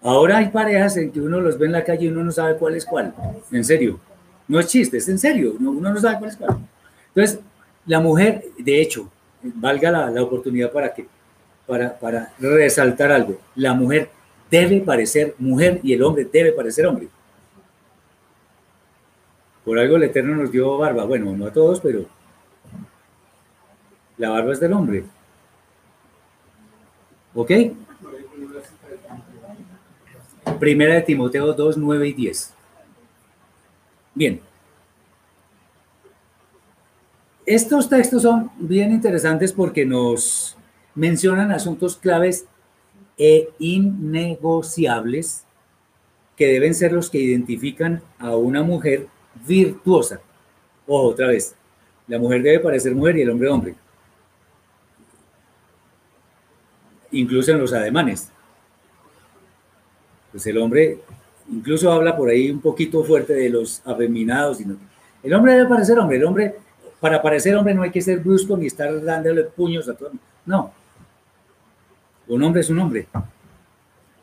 Ahora hay parejas en que uno los ve en la calle y uno no sabe cuál es cuál. En serio. No es chiste, es en serio. Uno no sabe cuál es cuál. Entonces, la mujer, de hecho, valga la, oportunidad para que, para, para resaltar algo. La mujer debe parecer mujer y el hombre debe parecer hombre. Por algo el Eterno nos dio barba. Bueno, no a todos, pero la barba es del hombre. ¿Ok? Primera de Timoteo 2, 9 y 10. Bien. Estos textos son bien interesantes porque nos mencionan asuntos claves e innegociables que deben ser los que identifican a una mujer virtuosa. O otra vez, la mujer debe parecer mujer y el hombre hombre. Incluso en los ademanes pues el hombre incluso habla por ahí un poquito fuerte de los afeminados. Sino el hombre debe parecer hombre, el hombre, para parecer hombre no hay que ser brusco ni estar dándole puños a todo. No. Un hombre es un hombre.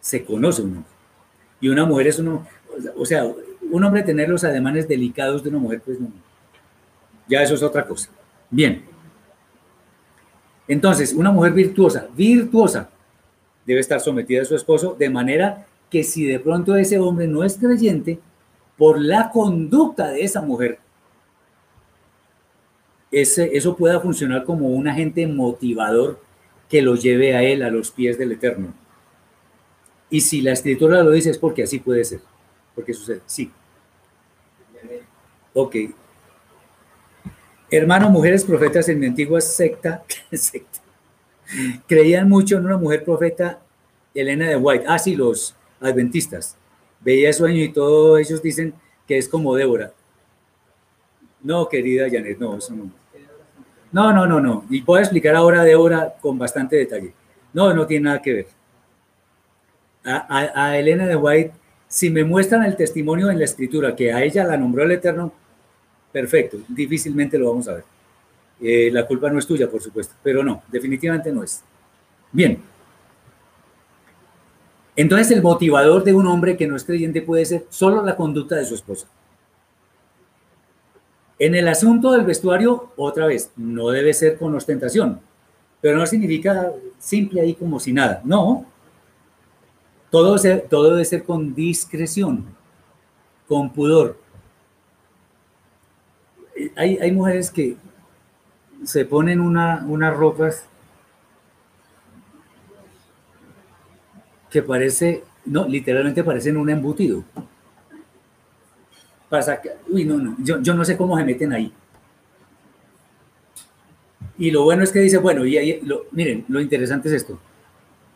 Se conoce un hombre. Y una mujer es un O sea, un hombre tener los ademanes delicados de una mujer, pues no. Ya eso es otra cosa. Bien. Entonces, una mujer virtuosa, virtuosa, debe estar sometida a su esposo de manera que si de pronto ese hombre no es creyente, por la conducta de esa mujer, ese, eso pueda funcionar como un agente motivador que lo lleve a él a los pies del Eterno. Y si la escritura lo dice es porque así puede ser, porque sucede, sí. Ok. Hermano, mujeres profetas en mi antigua (laughs) secta, creían mucho en una mujer profeta, Elena de White. Ah, sí, los, adventistas. Veía sueño y todos ellos dicen que es como Débora. No, querida Janet, no, eso no. No, no, no, no. Y puedo explicar ahora Débora con bastante detalle. No, no tiene nada que ver. A, Elena de White, si me muestran el testimonio en la escritura que a ella la nombró el Eterno, perfecto, difícilmente lo vamos a ver. Eh, la culpa no es tuya, por supuesto, pero no, definitivamente no es. Bien, entonces el motivador de un hombre que no es creyente puede ser solo la conducta de su esposa. En el asunto del vestuario, otra vez, no debe ser con ostentación, pero no significa simple ahí como si nada. No, todo, todo debe ser con discreción, con pudor. Hay, hay mujeres que se ponen una, unas ropas que parece, no, literalmente parecen un embutido. Pasa que, uy, no, no, yo, yo no sé cómo se meten ahí. Y lo bueno es que dice, bueno, y ahí, lo, miren, lo interesante es esto,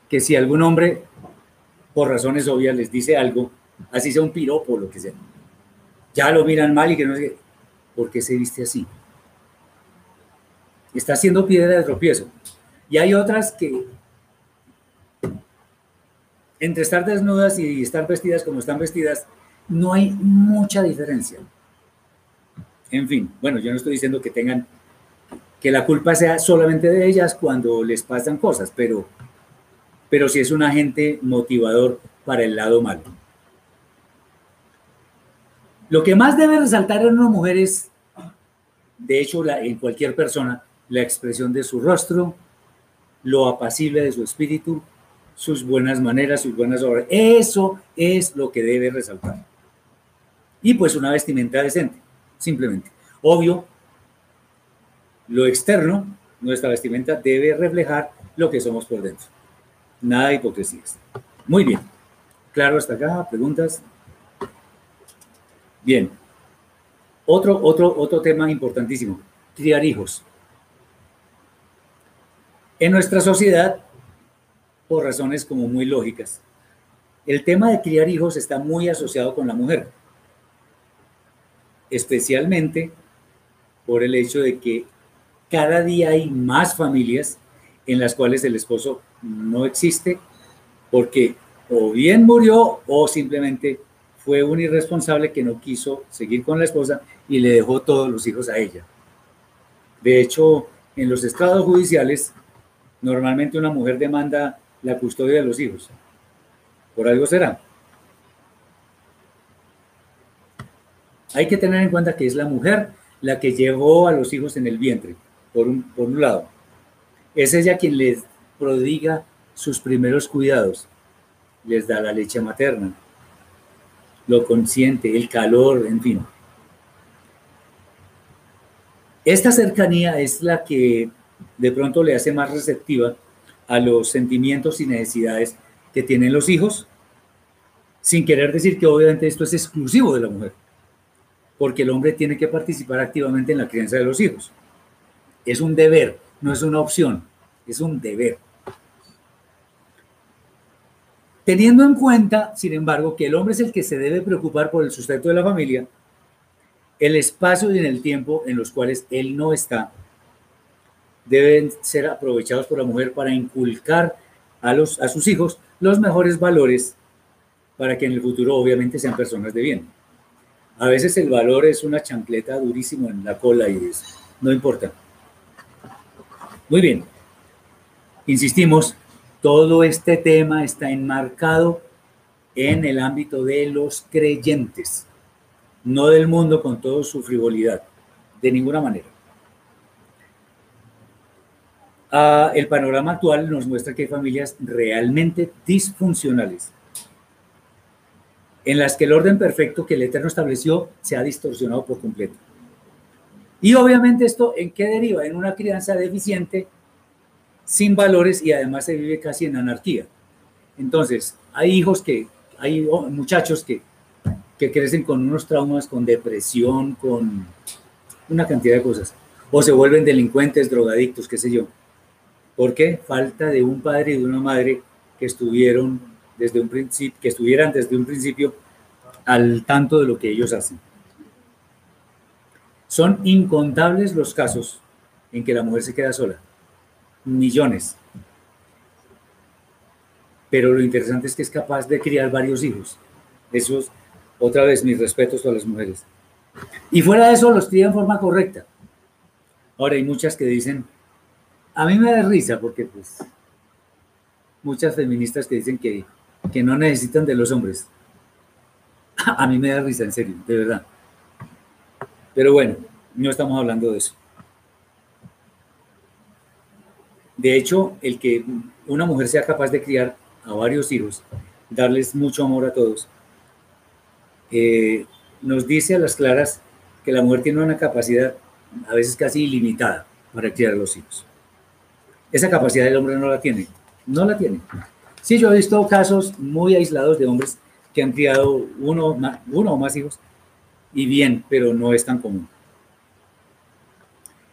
que si algún hombre, por razones obvias, les dice algo, así sea un piropo o lo que sea, ya lo miran mal y que no sé ¿por qué se viste así? Está haciendo piedra de tropiezo. Y hay otras que, entre estar desnudas y estar vestidas como están vestidas, no hay mucha diferencia. En fin, bueno, yo no estoy diciendo que tengan, que la culpa sea solamente de ellas cuando les pasan cosas, pero, pero sí es un agente motivador para el lado malo. Lo que más debe resaltar en una mujer es, de hecho, en cualquier persona, la expresión de su rostro, lo apacible de su espíritu, sus buenas maneras, sus buenas obras. Eso es lo que debe resaltar. Y pues una vestimenta decente, simplemente. Obvio, lo externo, nuestra vestimenta debe reflejar lo que somos por dentro. Nada de hipocresías. Muy bien. Claro hasta acá, preguntas. Bien. Otro, otro, otro tema importantísimo, criar hijos. En nuestra sociedad, por razones como muy lógicas, el tema de criar hijos está muy asociado con la mujer, especialmente por el hecho de que cada día hay más familias en las cuales el esposo no existe porque o bien murió o simplemente fue un irresponsable que no quiso seguir con la esposa y le dejó todos los hijos a ella. De hecho, en los estados judiciales Normalmente una mujer demanda la custodia de los hijos. Por algo será. Hay que tener en cuenta que es la mujer la que llevó a los hijos en el vientre, por un, por un lado. Es ella quien les prodiga sus primeros cuidados, les da la leche materna, lo consiente, el calor, en fin. Esta cercanía es la que de pronto le hace más receptiva a los sentimientos y necesidades que tienen los hijos, sin querer decir que obviamente esto es exclusivo de la mujer, porque el hombre tiene que participar activamente en la crianza de los hijos. Es un deber, no es una opción, es un deber. Teniendo en cuenta, sin embargo, que el hombre es el que se debe preocupar por el sustento de la familia, el espacio y el tiempo en los cuales él no está deben ser aprovechados por la mujer para inculcar a, los, a sus hijos los mejores valores para que en el futuro obviamente sean personas de bien. A veces el valor es una chancleta durísimo en la cola y es, no importa. Muy bien. Insistimos, todo este tema está enmarcado en el ámbito de los creyentes, no del mundo con toda su frivolidad, de ninguna manera. Ah, el panorama actual nos muestra que hay familias realmente disfuncionales, en las que el orden perfecto que el Eterno estableció se ha distorsionado por completo. Y obviamente esto, ¿en qué deriva? En una crianza deficiente, sin valores y además se vive casi en anarquía. Entonces, hay hijos que, hay muchachos que, que crecen con unos traumas, con depresión, con una cantidad de cosas, o se vuelven delincuentes, drogadictos, qué sé yo. ¿Por qué? Falta de un padre y de una madre que estuvieron desde un principio, que estuvieran desde un principio al tanto de lo que ellos hacen. Son incontables los casos en que la mujer se queda sola. Millones. Pero lo interesante es que es capaz de criar varios hijos. Eso es, otra vez, mis respetos a las mujeres. Y fuera de eso, los cría en forma correcta. Ahora, hay muchas que dicen, a mí me da risa porque pues muchas feministas que dicen que, que no necesitan de los hombres. (laughs) A mí me da risa, en serio, de verdad. Pero bueno, no estamos hablando de eso. De hecho, el que una mujer sea capaz de criar a varios hijos, darles mucho amor a todos, eh, nos dice a las claras que la mujer tiene una capacidad a veces casi ilimitada para criar a los hijos. Esa capacidad el hombre no la tiene, no la tiene. Sí, yo he visto casos muy aislados de hombres que han criado uno, uno o más hijos y bien, pero no es tan común.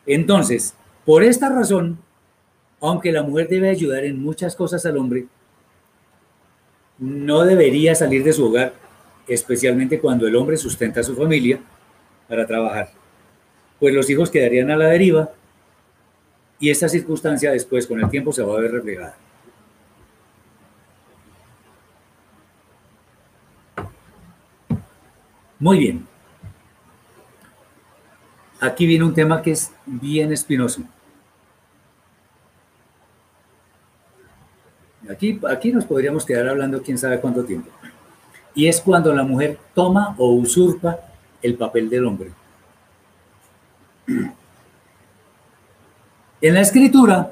Entonces, por esta razón, aunque la mujer debe ayudar en muchas cosas al hombre, no debería salir de su hogar, especialmente cuando el hombre sustenta a su familia para trabajar, pues los hijos quedarían a la deriva y esta circunstancia después con el tiempo se va a ver reflejada. Muy bien. Aquí viene un tema que es bien espinoso. Aquí, aquí nos podríamos quedar hablando quién sabe cuánto tiempo. Y es cuando la mujer toma o usurpa el papel del hombre. (clears throat) En la escritura,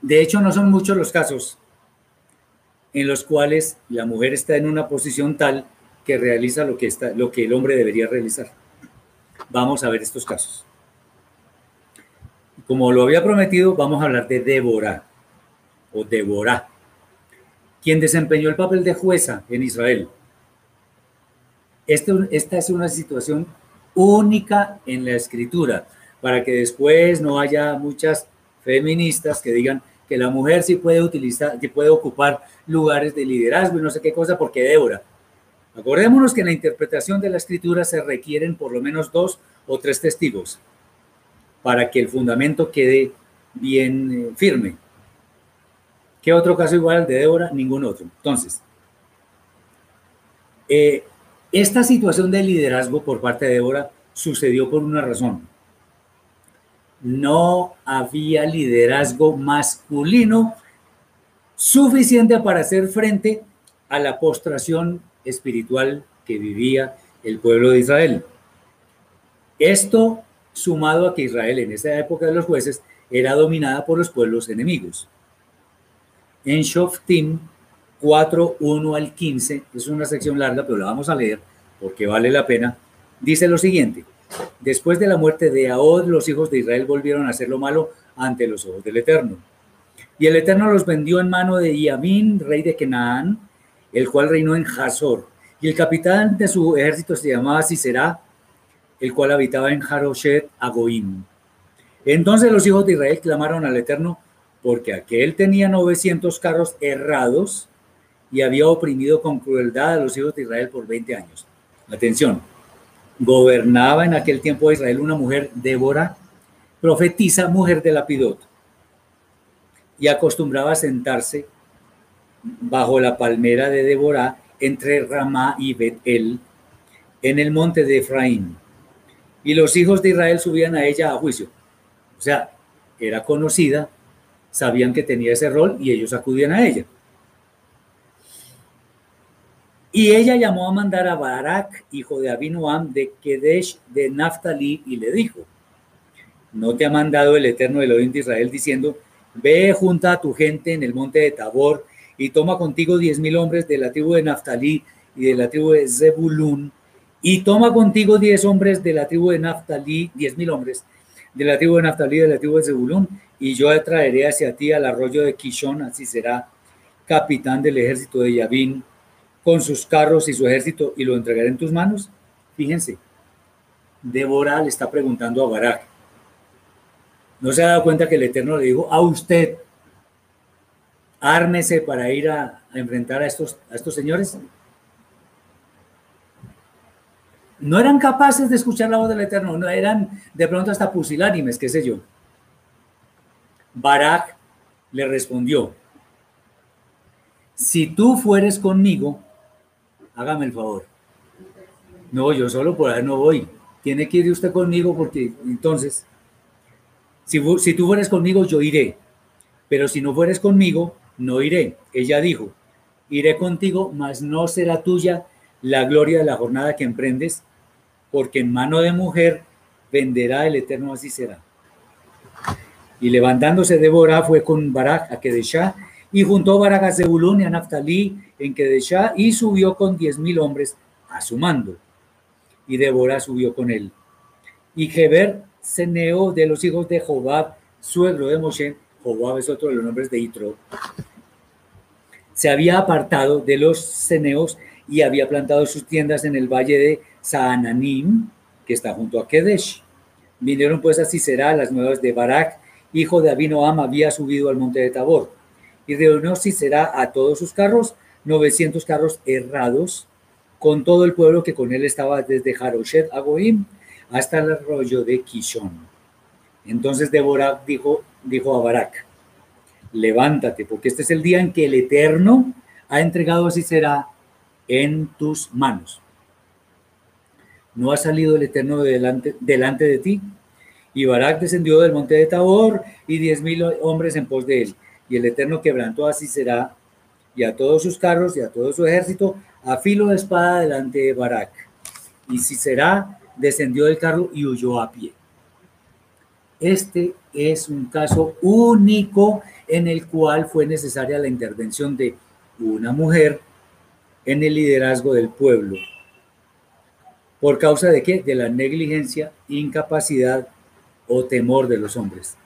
de hecho no son muchos los casos en los cuales la mujer está en una posición tal que realiza lo que, está, lo que el hombre debería realizar. Vamos a ver estos casos. Como lo había prometido, vamos a hablar de Débora o Débora, quien desempeñó el papel de jueza en Israel. Esta es una situación única en la escritura, para que después no haya muchas feministas que digan que la mujer sí puede utilizar, que puede ocupar lugares de liderazgo y no sé qué cosa, porque Débora. Acordémonos que en la interpretación de la escritura se requieren por lo menos dos o tres testigos para que el fundamento quede bien eh, firme. ¿Qué otro caso igual al de Débora? Ningún otro. Entonces, eh, esta situación de liderazgo por parte de Débora sucedió por una razón. No había liderazgo masculino suficiente para hacer frente a la postración espiritual que vivía el pueblo de Israel. Esto sumado a que Israel en esa época de los jueces era dominada por los pueblos enemigos. En Shoftim 4, 1 al 15, es una sección larga, pero la vamos a leer porque vale la pena, dice lo siguiente. Después de la muerte de Ahod, los hijos de Israel volvieron a hacer lo malo ante los ojos del Eterno. Y el Eterno los vendió en mano de Yamín, rey de Canaán, el cual reinó en Hazor. Y el capitán de su ejército se llamaba Sisera, el cual habitaba en Haroshet Agoim. Entonces los hijos de Israel clamaron al Eterno porque aquel tenía 900 carros errados y había oprimido con crueldad a los hijos de Israel por 20 años. Atención, gobernaba en aquel tiempo de Israel una mujer, Débora, profetisa, mujer de Lapidot, y acostumbraba a sentarse bajo la palmera de Débora entre Ramá y Betel, en el monte de Efraín. Y los hijos de Israel subían a ella a juicio. O sea, era conocida, sabían que tenía ese rol y ellos acudían a ella. Y ella llamó a mandar a Barak, hijo de Abinoam, de Kedesh de Naftali, y le dijo, ¿no te ha mandado el Eterno Elohim de Israel diciendo, ve junta a tu gente en el monte de Tabor y toma contigo diez mil hombres de la tribu de Naftali y de la tribu de Zebulun, y toma contigo diez hombres de la tribu de Naftali, diez mil hombres de la tribu de Naftali y de la tribu de Zebulun, y yo traeré hacia ti al arroyo de Kishon, así será capitán del ejército de Yavin, con sus carros y su ejército y lo entregaré en tus manos? Fíjense, Débora le está preguntando a Barak. ¿No se ha dado cuenta que el Eterno le dijo a usted, ármese para ir a, enfrentar a estos, a estos señores? No eran capaces de escuchar la voz del Eterno, no eran de pronto hasta pusilánimes, qué sé yo. Barak le respondió, si tú fueres conmigo, hágame el favor. No, yo solo por ahí no voy. Tiene que ir usted conmigo porque entonces, si, si tú fueres conmigo, yo iré. Pero si no fueres conmigo, no iré. Ella dijo, iré contigo, mas no será tuya la gloria de la jornada que emprendes, porque en mano de mujer venderá el Eterno, así será. Y levantándose Débora fue con Barak a Kedeshá y juntó Barak a Zebulún y a Naftali en Kedeshá y subió con diez mil hombres a su mando. y Débora subió con él. Y Geber, ceneo de los hijos de Jobab, suegro de Moshe, Jobab es otro de los nombres de Itro, se había apartado de los ceneos y había plantado sus tiendas en el valle de Saananim, que está junto a Kedesh. Vinieron pues a Sisera las nuevas de Barak, hijo de Abinoam, había subido al monte de Tabor. Y reunió Sisera a todos sus carros, 900 carros errados, con todo el pueblo que con él estaba desde Jaroshet Agoim hasta el arroyo de Kishon. Entonces Débora dijo, dijo a Barak, levántate, porque este es el día en que el Eterno ha entregado así será en tus manos. ¿No ha salido el Eterno delante, delante de ti? Y Barak descendió del monte de Tabor y diez mil hombres en pos de él. Y el Eterno quebrantó así será y a todos sus carros y a todo su ejército a filo de espada delante de Barak. Y Sisera descendió del carro y huyó a pie. Este es un caso único en el cual fue necesaria la intervención de una mujer en el liderazgo del pueblo. ¿Por causa de qué? De la negligencia, incapacidad o temor de los hombres.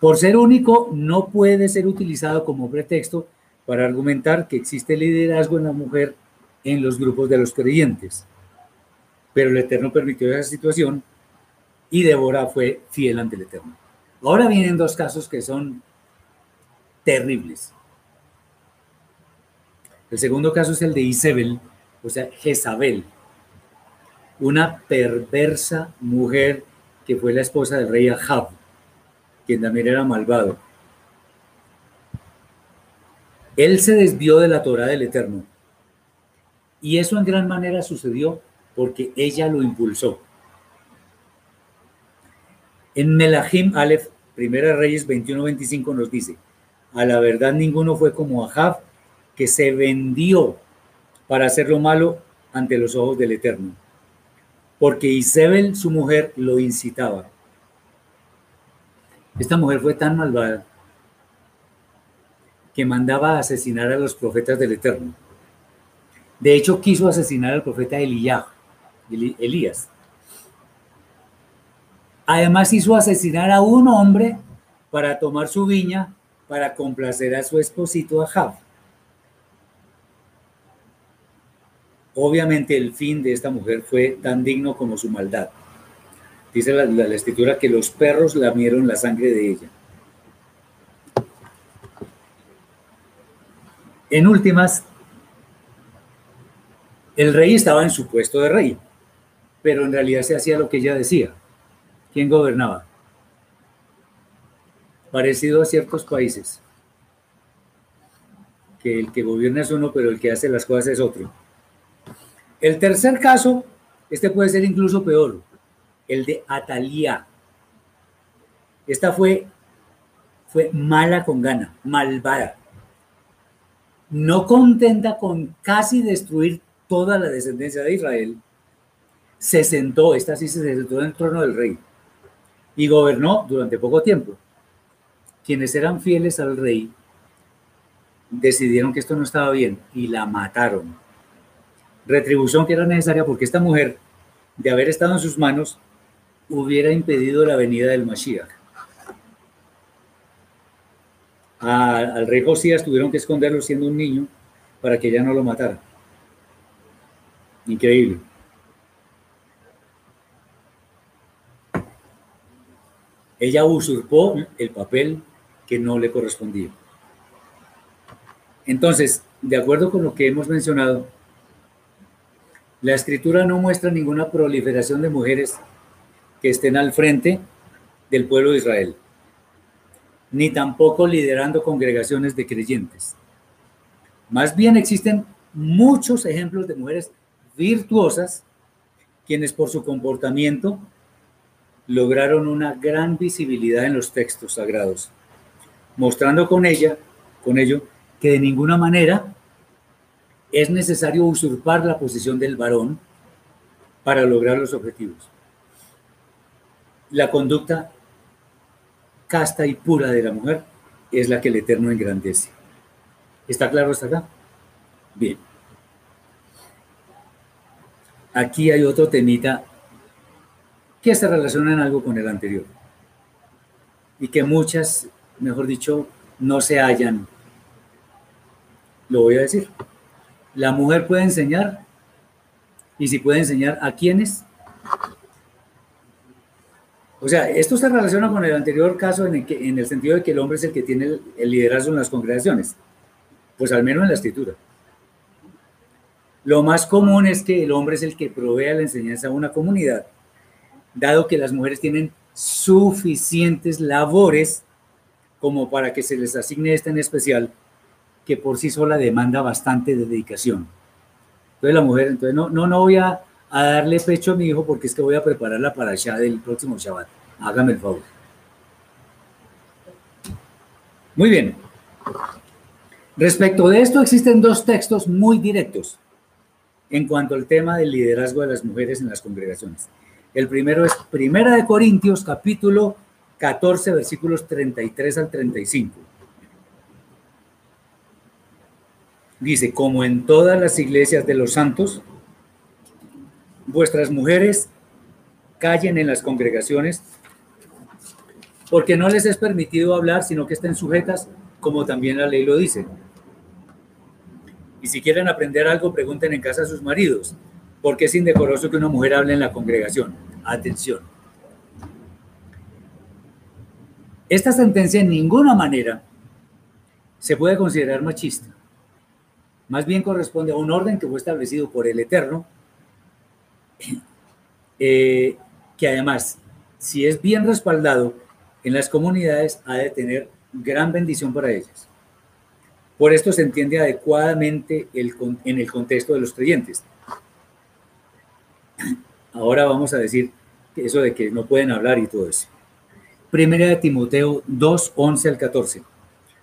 Por ser único, no puede ser utilizado como pretexto para argumentar que existe liderazgo en la mujer en los grupos de los creyentes. Pero el Eterno permitió esa situación y Débora fue fiel ante el Eterno. Ahora vienen dos casos que son terribles. El segundo caso es el de Isabel, o sea, Jezabel, una perversa mujer que fue la esposa del rey Ahab, quien también era malvado. Él se desvió de la Torah del Eterno. Y eso en gran manera sucedió porque ella lo impulsó. En Melahim Aleph, Primera Reyes 21-25 nos dice, a la verdad ninguno fue como Ahab, que se vendió para hacer lo malo ante los ojos del Eterno, porque Isabel, su mujer, lo incitaba. Esta mujer fue tan malvada que mandaba asesinar a los profetas del Eterno. De hecho, quiso asesinar al profeta Elías. Elías. Además hizo asesinar a un hombre para tomar su viña para complacer a su esposito Ahab. Obviamente el fin de esta mujer fue tan digno como su maldad. Dice la, la, escritura que los perros lamieron la sangre de ella. En últimas, el rey estaba en su puesto de rey, pero en realidad se hacía lo que ella decía. ¿Quién gobernaba? Parecido a ciertos países, que el que gobierna es uno, pero el que hace las cosas es otro. El tercer caso, este puede ser incluso peor, el de Atalía. Esta fue, fue mala con gana, malvada no contenta con casi destruir toda la descendencia de Israel, se sentó, esta sí se sentó en el trono del rey y gobernó durante poco tiempo. Quienes eran fieles al rey decidieron que esto no estaba bien y la mataron. Retribución que era necesaria porque esta mujer, de haber estado en sus manos, hubiera impedido la venida del Mashiach al rey Josías tuvieron que esconderlo siendo un niño para que ya no lo matara. Increíble. Ella usurpó el papel que no le correspondía. Entonces, de acuerdo con lo que hemos mencionado, la escritura no muestra ninguna proliferación de mujeres que estén al frente del pueblo de Israel ni tampoco liderando congregaciones de creyentes. Más bien existen muchos ejemplos de mujeres virtuosas quienes por su comportamiento lograron una gran visibilidad en los textos sagrados, mostrando con ella, con ello, que de ninguna manera es necesario usurpar la posición del varón para lograr los objetivos. La conducta casta y pura de la mujer es la que el Eterno engrandece. ¿Está claro hasta acá? Bien. aquí hay otro temita que se relaciona en algo con el anterior y que muchas, mejor dicho, no se hallan. Lo voy a decir. La mujer puede enseñar y si puede enseñar a quiénes. O sea, esto se relaciona con el anterior caso en el, que, en el sentido de que el hombre es el que tiene el, el liderazgo en las congregaciones, pues al menos en la escritura. Lo más común es que el hombre es el que provee la enseñanza a una comunidad, dado que las mujeres tienen suficientes labores como para que se les asigne esta en especial, que por sí sola demanda bastante de dedicación. Entonces la mujer, entonces no, no, no voy a, a darle pecho a mi hijo porque es que voy a prepararla para allá del próximo Shabbat. Hágame el favor. Muy bien. Respecto de esto existen dos textos muy directos en cuanto al tema del liderazgo de las mujeres en las congregaciones. El primero es Primera de Corintios, capítulo 14, versículos 33 al 35. Dice, como en todas las iglesias de los santos, vuestras mujeres callen en las congregaciones, porque no les es permitido hablar, sino que estén sujetas, como también la ley lo dice. Y si quieren aprender algo, pregunten en casa a sus maridos, porque es indecoroso que una mujer hable en la congregación. Atención. Esta sentencia en ninguna manera se puede considerar machista. Más bien corresponde a un orden que fue establecido por el Eterno, eh, que además, si es bien respaldado en las comunidades, ha de tener gran bendición para ellas. Por esto se entiende adecuadamente el, en el contexto de los creyentes. Ahora vamos a decir eso de que no pueden hablar y todo eso. Primera de Timoteo 2, 11 al 14.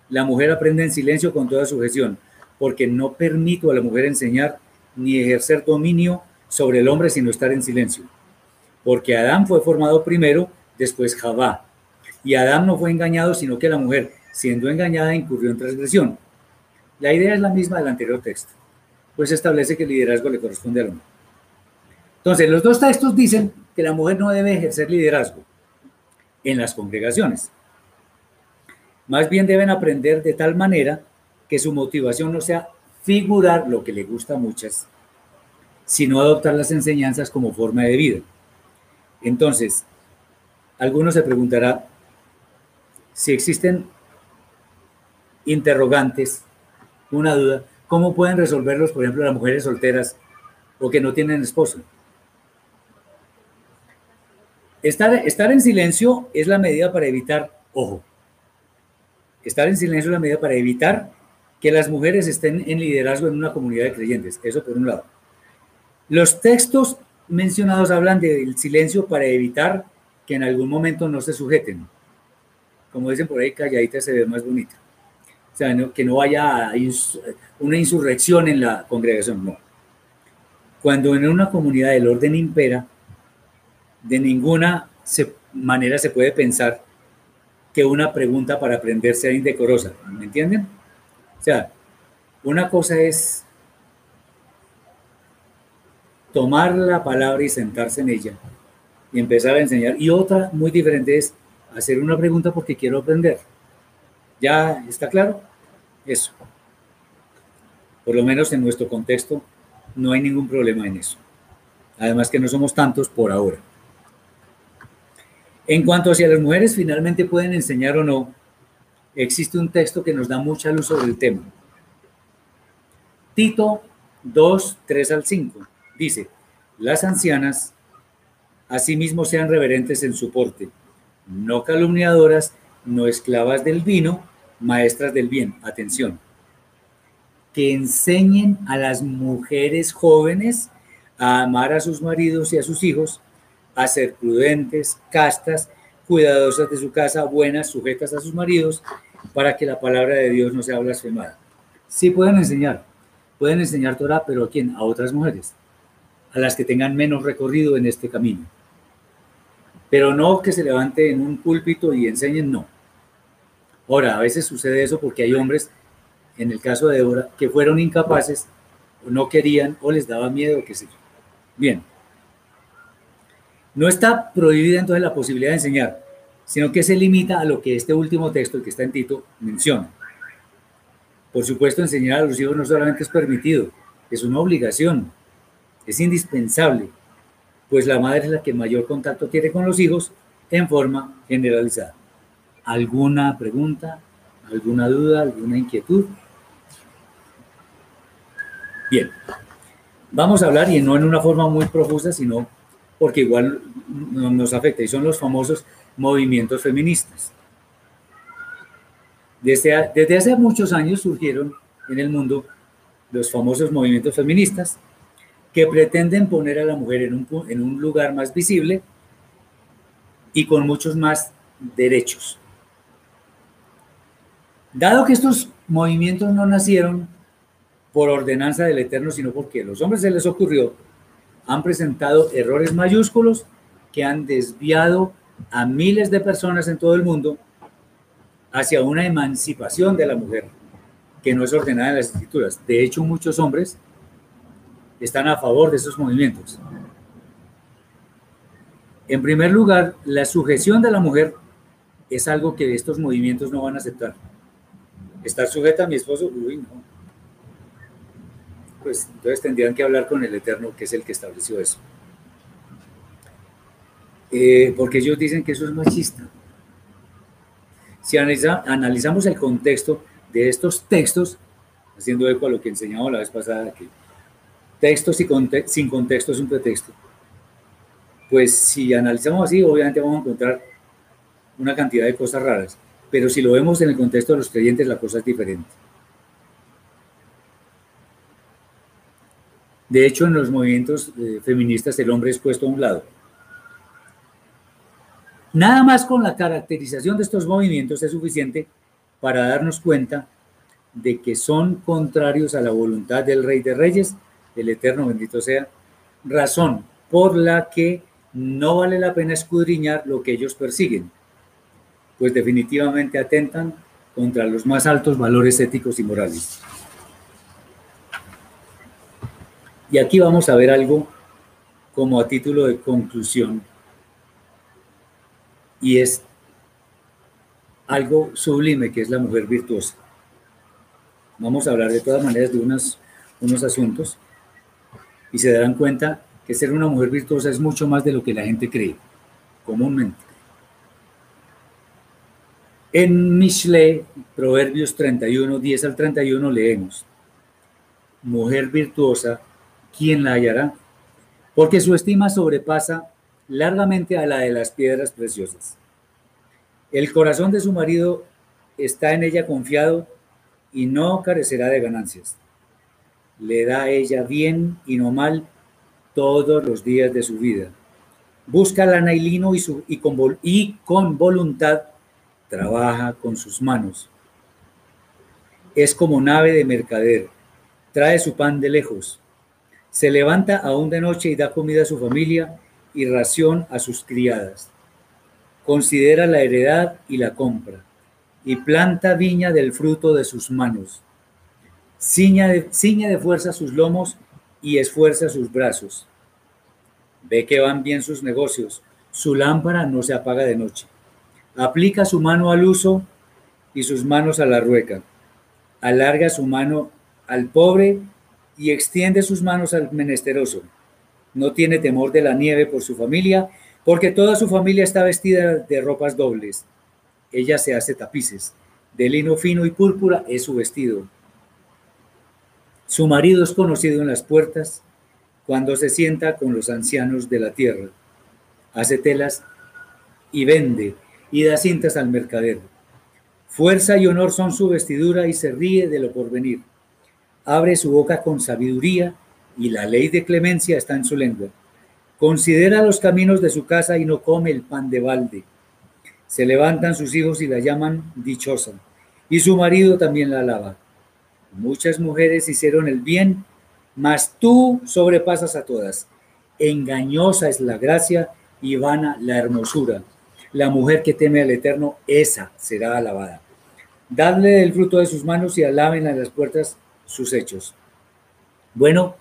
La mujer aprende en silencio con toda sujeción, porque no permito a la mujer enseñar ni ejercer dominio sobre el hombre sino estar en silencio. Porque Adán fue formado primero, después Javá. Y Adán no fue engañado, sino que la mujer, siendo engañada, incurrió en transgresión. La idea es la misma del anterior texto, pues establece que el liderazgo le corresponde al hombre. Entonces, los dos textos dicen que la mujer no debe ejercer liderazgo en las congregaciones. Más bien deben aprender de tal manera que su motivación no sea figurar lo que le gusta a muchas, sino adoptar las enseñanzas como forma de vida. Entonces, algunos se preguntará si existen interrogantes, una duda, ¿cómo pueden resolverlos, por ejemplo, las mujeres solteras o que no tienen esposo? Estar, estar en silencio es la medida para evitar, ojo, estar en silencio es la medida para evitar que las mujeres estén en liderazgo en una comunidad de creyentes. Eso por un lado. Los textos mencionados hablan del silencio para evitar que en algún momento no se sujeten. Como dicen por ahí, calladita se ve más bonita. O sea, que no haya una insurrección en la congregación, no. Cuando en una comunidad el orden impera, de ninguna manera se puede pensar que una pregunta para aprender sea indecorosa. ¿Me entienden? O sea, una cosa es tomar la palabra y sentarse en ella y empezar a enseñar. Y otra muy diferente es hacer una pregunta porque quiero aprender. ¿Ya está claro? Eso. Por lo menos en nuestro contexto no hay ningún problema en eso. Además que no somos tantos por ahora. En cuanto a si las mujeres finalmente pueden enseñar o no, existe un texto que nos da mucha luz sobre el tema. Tito 2, 3 al 5 dice, las ancianas asimismo sean reverentes en su porte, no calumniadoras, no esclavas del vino, maestras del bien. Atención. Que enseñen a las mujeres jóvenes a amar a sus maridos y a sus hijos, a ser prudentes, castas, cuidadosas de su casa, buenas, sujetas a sus maridos, para que la palabra de Dios no sea blasfemada. Sí pueden enseñar, pueden enseñar Torah, pero ¿a quién? A otras mujeres, a las que tengan menos recorrido en este camino. Pero no que se levante en un púlpito y enseñen, no. Ahora, a veces sucede eso porque hay hombres, en el caso de Débora, que fueron incapaces, o no querían, o les daba miedo, qué sé yo Bien. No está prohibida entonces la posibilidad de enseñar, sino que se limita a lo que este último texto, el que está en Tito, menciona. Por supuesto, enseñar a los hijos no solamente es permitido, es una obligación, es indispensable, pues la madre es la que mayor contacto tiene con los hijos en forma generalizada. ¿Alguna pregunta? ¿Alguna duda? ¿Alguna inquietud? Bien, vamos a hablar y no en una forma muy profusa, sino porque igual nos afecta y son los famosos movimientos feministas. Desde, desde hace muchos años surgieron en el mundo los famosos movimientos feministas que pretenden poner a la mujer en un, en un lugar más visible y con muchos más derechos. Dado que estos movimientos no nacieron por ordenanza del Eterno, sino porque a los hombres se les ocurrió, han presentado errores mayúsculos que han desviado a miles de personas en todo el mundo hacia una emancipación de la mujer que no es ordenada en las escrituras. De hecho, muchos hombres están a favor de esos movimientos. En primer lugar, la sujeción de la mujer es algo que estos movimientos no van a aceptar. Estar sujeta a mi esposo, uy, no. Pues entonces tendrían que hablar con el Eterno, que es el que estableció eso. Eh, porque ellos dicen que eso es machista. Si analizamos el contexto de estos textos, haciendo eco a lo que enseñamos la vez pasada, que textos sin contexto es un pretexto, pues si analizamos así, obviamente vamos a encontrar una cantidad de cosas raras, pero si lo vemos en el contexto de los creyentes, la cosa es diferente. De hecho, en los movimientos eh, feministas el hombre es puesto a un lado Nada más con la caracterización de estos movimientos es suficiente para darnos cuenta de que son contrarios a la voluntad del Rey de Reyes, el Eterno bendito sea, razón por la que no vale la pena escudriñar lo que ellos persiguen, pues definitivamente atentan contra los más altos valores éticos y morales. Y aquí vamos a ver algo como a título de conclusión y es algo sublime que es la mujer virtuosa. Vamos a hablar de todas maneras de unos, unos asuntos y se darán cuenta que ser una mujer virtuosa es mucho más de lo que la gente cree comúnmente. En Mishle, Proverbios 31, 10 al 31, leemos, Mujer virtuosa, ¿quién la hallará? Porque su estima sobrepasa largamente a la de las piedras preciosas. El corazón de su marido está en ella confiado y no carecerá de ganancias. Le da a ella bien y no mal todos los días de su vida. Busca lana y lino y, su, y, con, y con voluntad trabaja con sus manos. Es como nave de mercader, trae su pan de lejos. Se levanta aún de noche y da comida a su familia y ración a sus criadas. Considera la heredad y la compra, y planta viña del fruto de sus manos. Ciña de, de fuerza sus lomos y esfuerza sus brazos. Ve que van bien sus negocios, su lámpara no se apaga de noche. Aplica su mano al uso y sus manos a la rueca. Alarga su mano al pobre y extiende sus manos al menesteroso no tiene temor de la nieve por su familia, porque toda su familia está vestida de ropas dobles. Ella se hace tapices, de lino fino y púrpura es su vestido. Su marido es conocido en las puertas cuando se sienta con los ancianos de la tierra. Hace telas y vende y da cintas al mercader. Fuerza y honor son su vestidura y se ríe de lo porvenir. Abre su boca con sabiduría y la ley de clemencia está en su lengua. Considera los caminos de su casa y no come el pan de balde. Se levantan sus hijos y la llaman dichosa, y su marido también la alaba. Muchas mujeres hicieron el bien, mas tú sobrepasas a todas. Engañosa es la gracia y vana la hermosura. La mujer que teme al Eterno, esa será alabada. Dadle el fruto de sus manos y alaben a las puertas sus hechos. Bueno,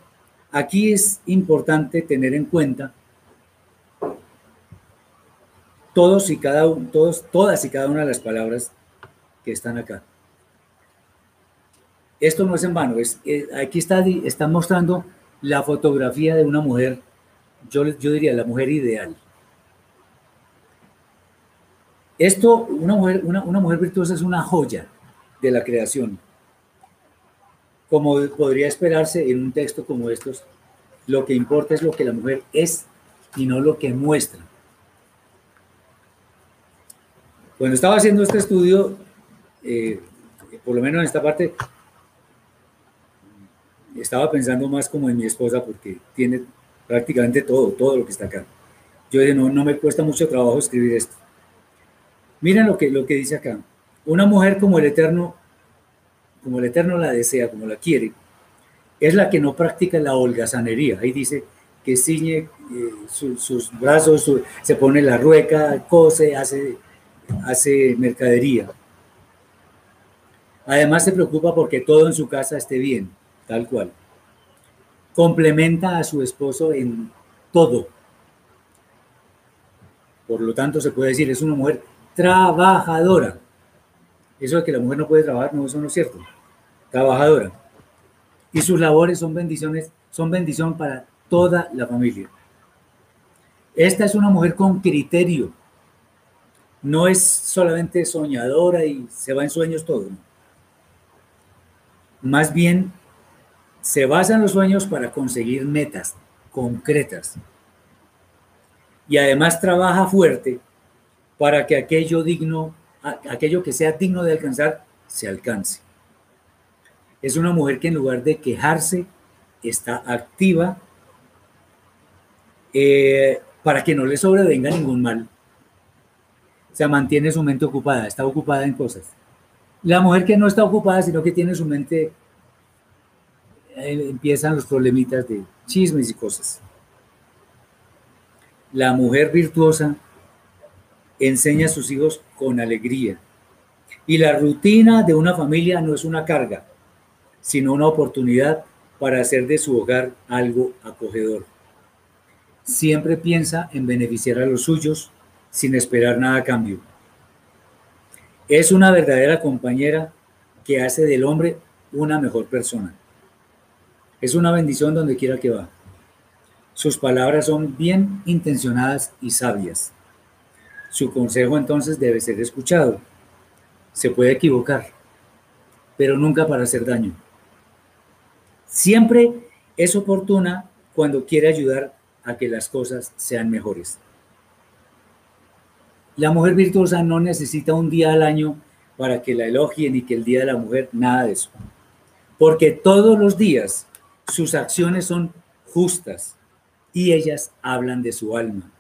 Aquí es importante tener en cuenta todos y cada todos, todas y cada una de las palabras que están acá. Esto no es en vano, es, eh, aquí está, está mostrando la fotografía de una mujer, yo, yo diría la mujer ideal. Esto, una mujer, una, una mujer virtuosa es una joya de la creación. Como podría esperarse en un texto como estos, lo que importa es lo que la mujer es y no lo que muestra. Cuando estaba haciendo este estudio, eh, por lo menos en esta parte, estaba pensando más como en mi esposa porque tiene prácticamente todo, todo lo que está acá. Yo dije, no, no me cuesta mucho trabajo escribir esto. Miren lo que, lo que dice acá. Una mujer como el Eterno, como el Eterno la desea, como la quiere, es la que no practica la holgazanería. Ahí dice que ciñe eh, sus brazos, se pone la rueca, cose, hace hace mercadería. Además se preocupa porque todo en su casa esté bien, tal cual. Complementa a su esposo en todo. Por lo tanto, se puede decir, es una mujer trabajadora. Eso de que la mujer no puede trabajar, no, eso no es cierto. Trabajadora. Y sus labores son bendiciones, son bendición para toda la familia. Esta es una mujer con criterio, no es solamente soñadora y se va en sueños todo. Más bien, se basa en los sueños para conseguir metas concretas. Y además trabaja fuerte para que aquello digno, aquello que sea digno de alcanzar, se alcance. Es una mujer que en lugar de quejarse, está activa eh, para que no le sobrevenga ningún mal sea, mantiene su mente ocupada, está ocupada en cosas. La mujer que no está ocupada, sino que tiene su mente, eh, empiezan los problemitas de chismes y cosas. La mujer virtuosa enseña a sus hijos con alegría. Y la rutina de una familia no es una carga, sino una oportunidad para hacer de su hogar algo acogedor. Siempre piensa en beneficiar a los suyos sin esperar nada a cambio. Es una verdadera compañera que hace del hombre una mejor persona. Es una bendición donde quiera que va. Sus palabras son bien intencionadas y sabias. Su consejo entonces debe ser escuchado. Se puede equivocar, pero nunca para hacer daño. Siempre es oportuna cuando quiere ayudar a que las cosas sean mejores. La mujer virtuosa no necesita un día al año para que la elogien y que el Día de la Mujer, nada de eso. Porque todos los días sus acciones son justas y ellas hablan de su alma.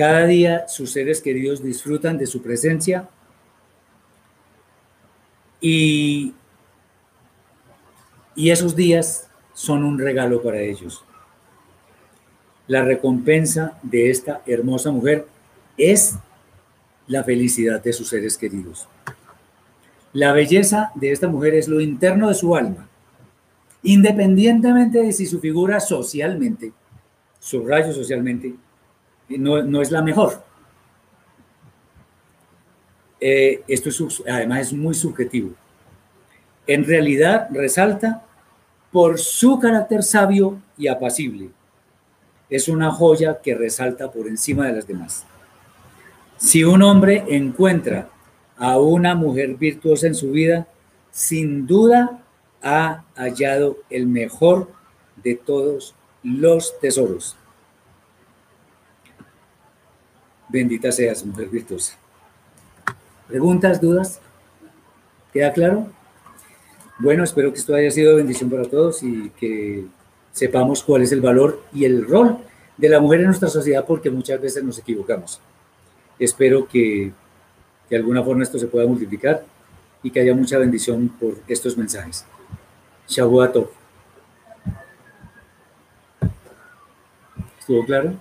Cada día sus seres queridos disfrutan de su presencia y, y esos días son un regalo para ellos. La recompensa de esta hermosa mujer es la felicidad de sus seres queridos. La belleza de esta mujer es lo interno de su alma, independientemente de si su figura socialmente, su rayo socialmente, no, no es la mejor. Eh, esto es, además es muy subjetivo. En realidad resalta por su carácter sabio y apacible. Es una joya que resalta por encima de las demás. Si un hombre encuentra a una mujer virtuosa en su vida, sin duda ha hallado el mejor de todos los tesoros. Bendita seas, mujer virtuosa. ¿Preguntas, dudas? ¿Queda claro? Bueno, espero que esto haya sido bendición para todos y que sepamos cuál es el valor y el rol de la mujer en nuestra sociedad porque muchas veces nos equivocamos. Espero que de alguna forma esto se pueda multiplicar y que haya mucha bendición por estos mensajes. Shavuot ¿Estuvo claro?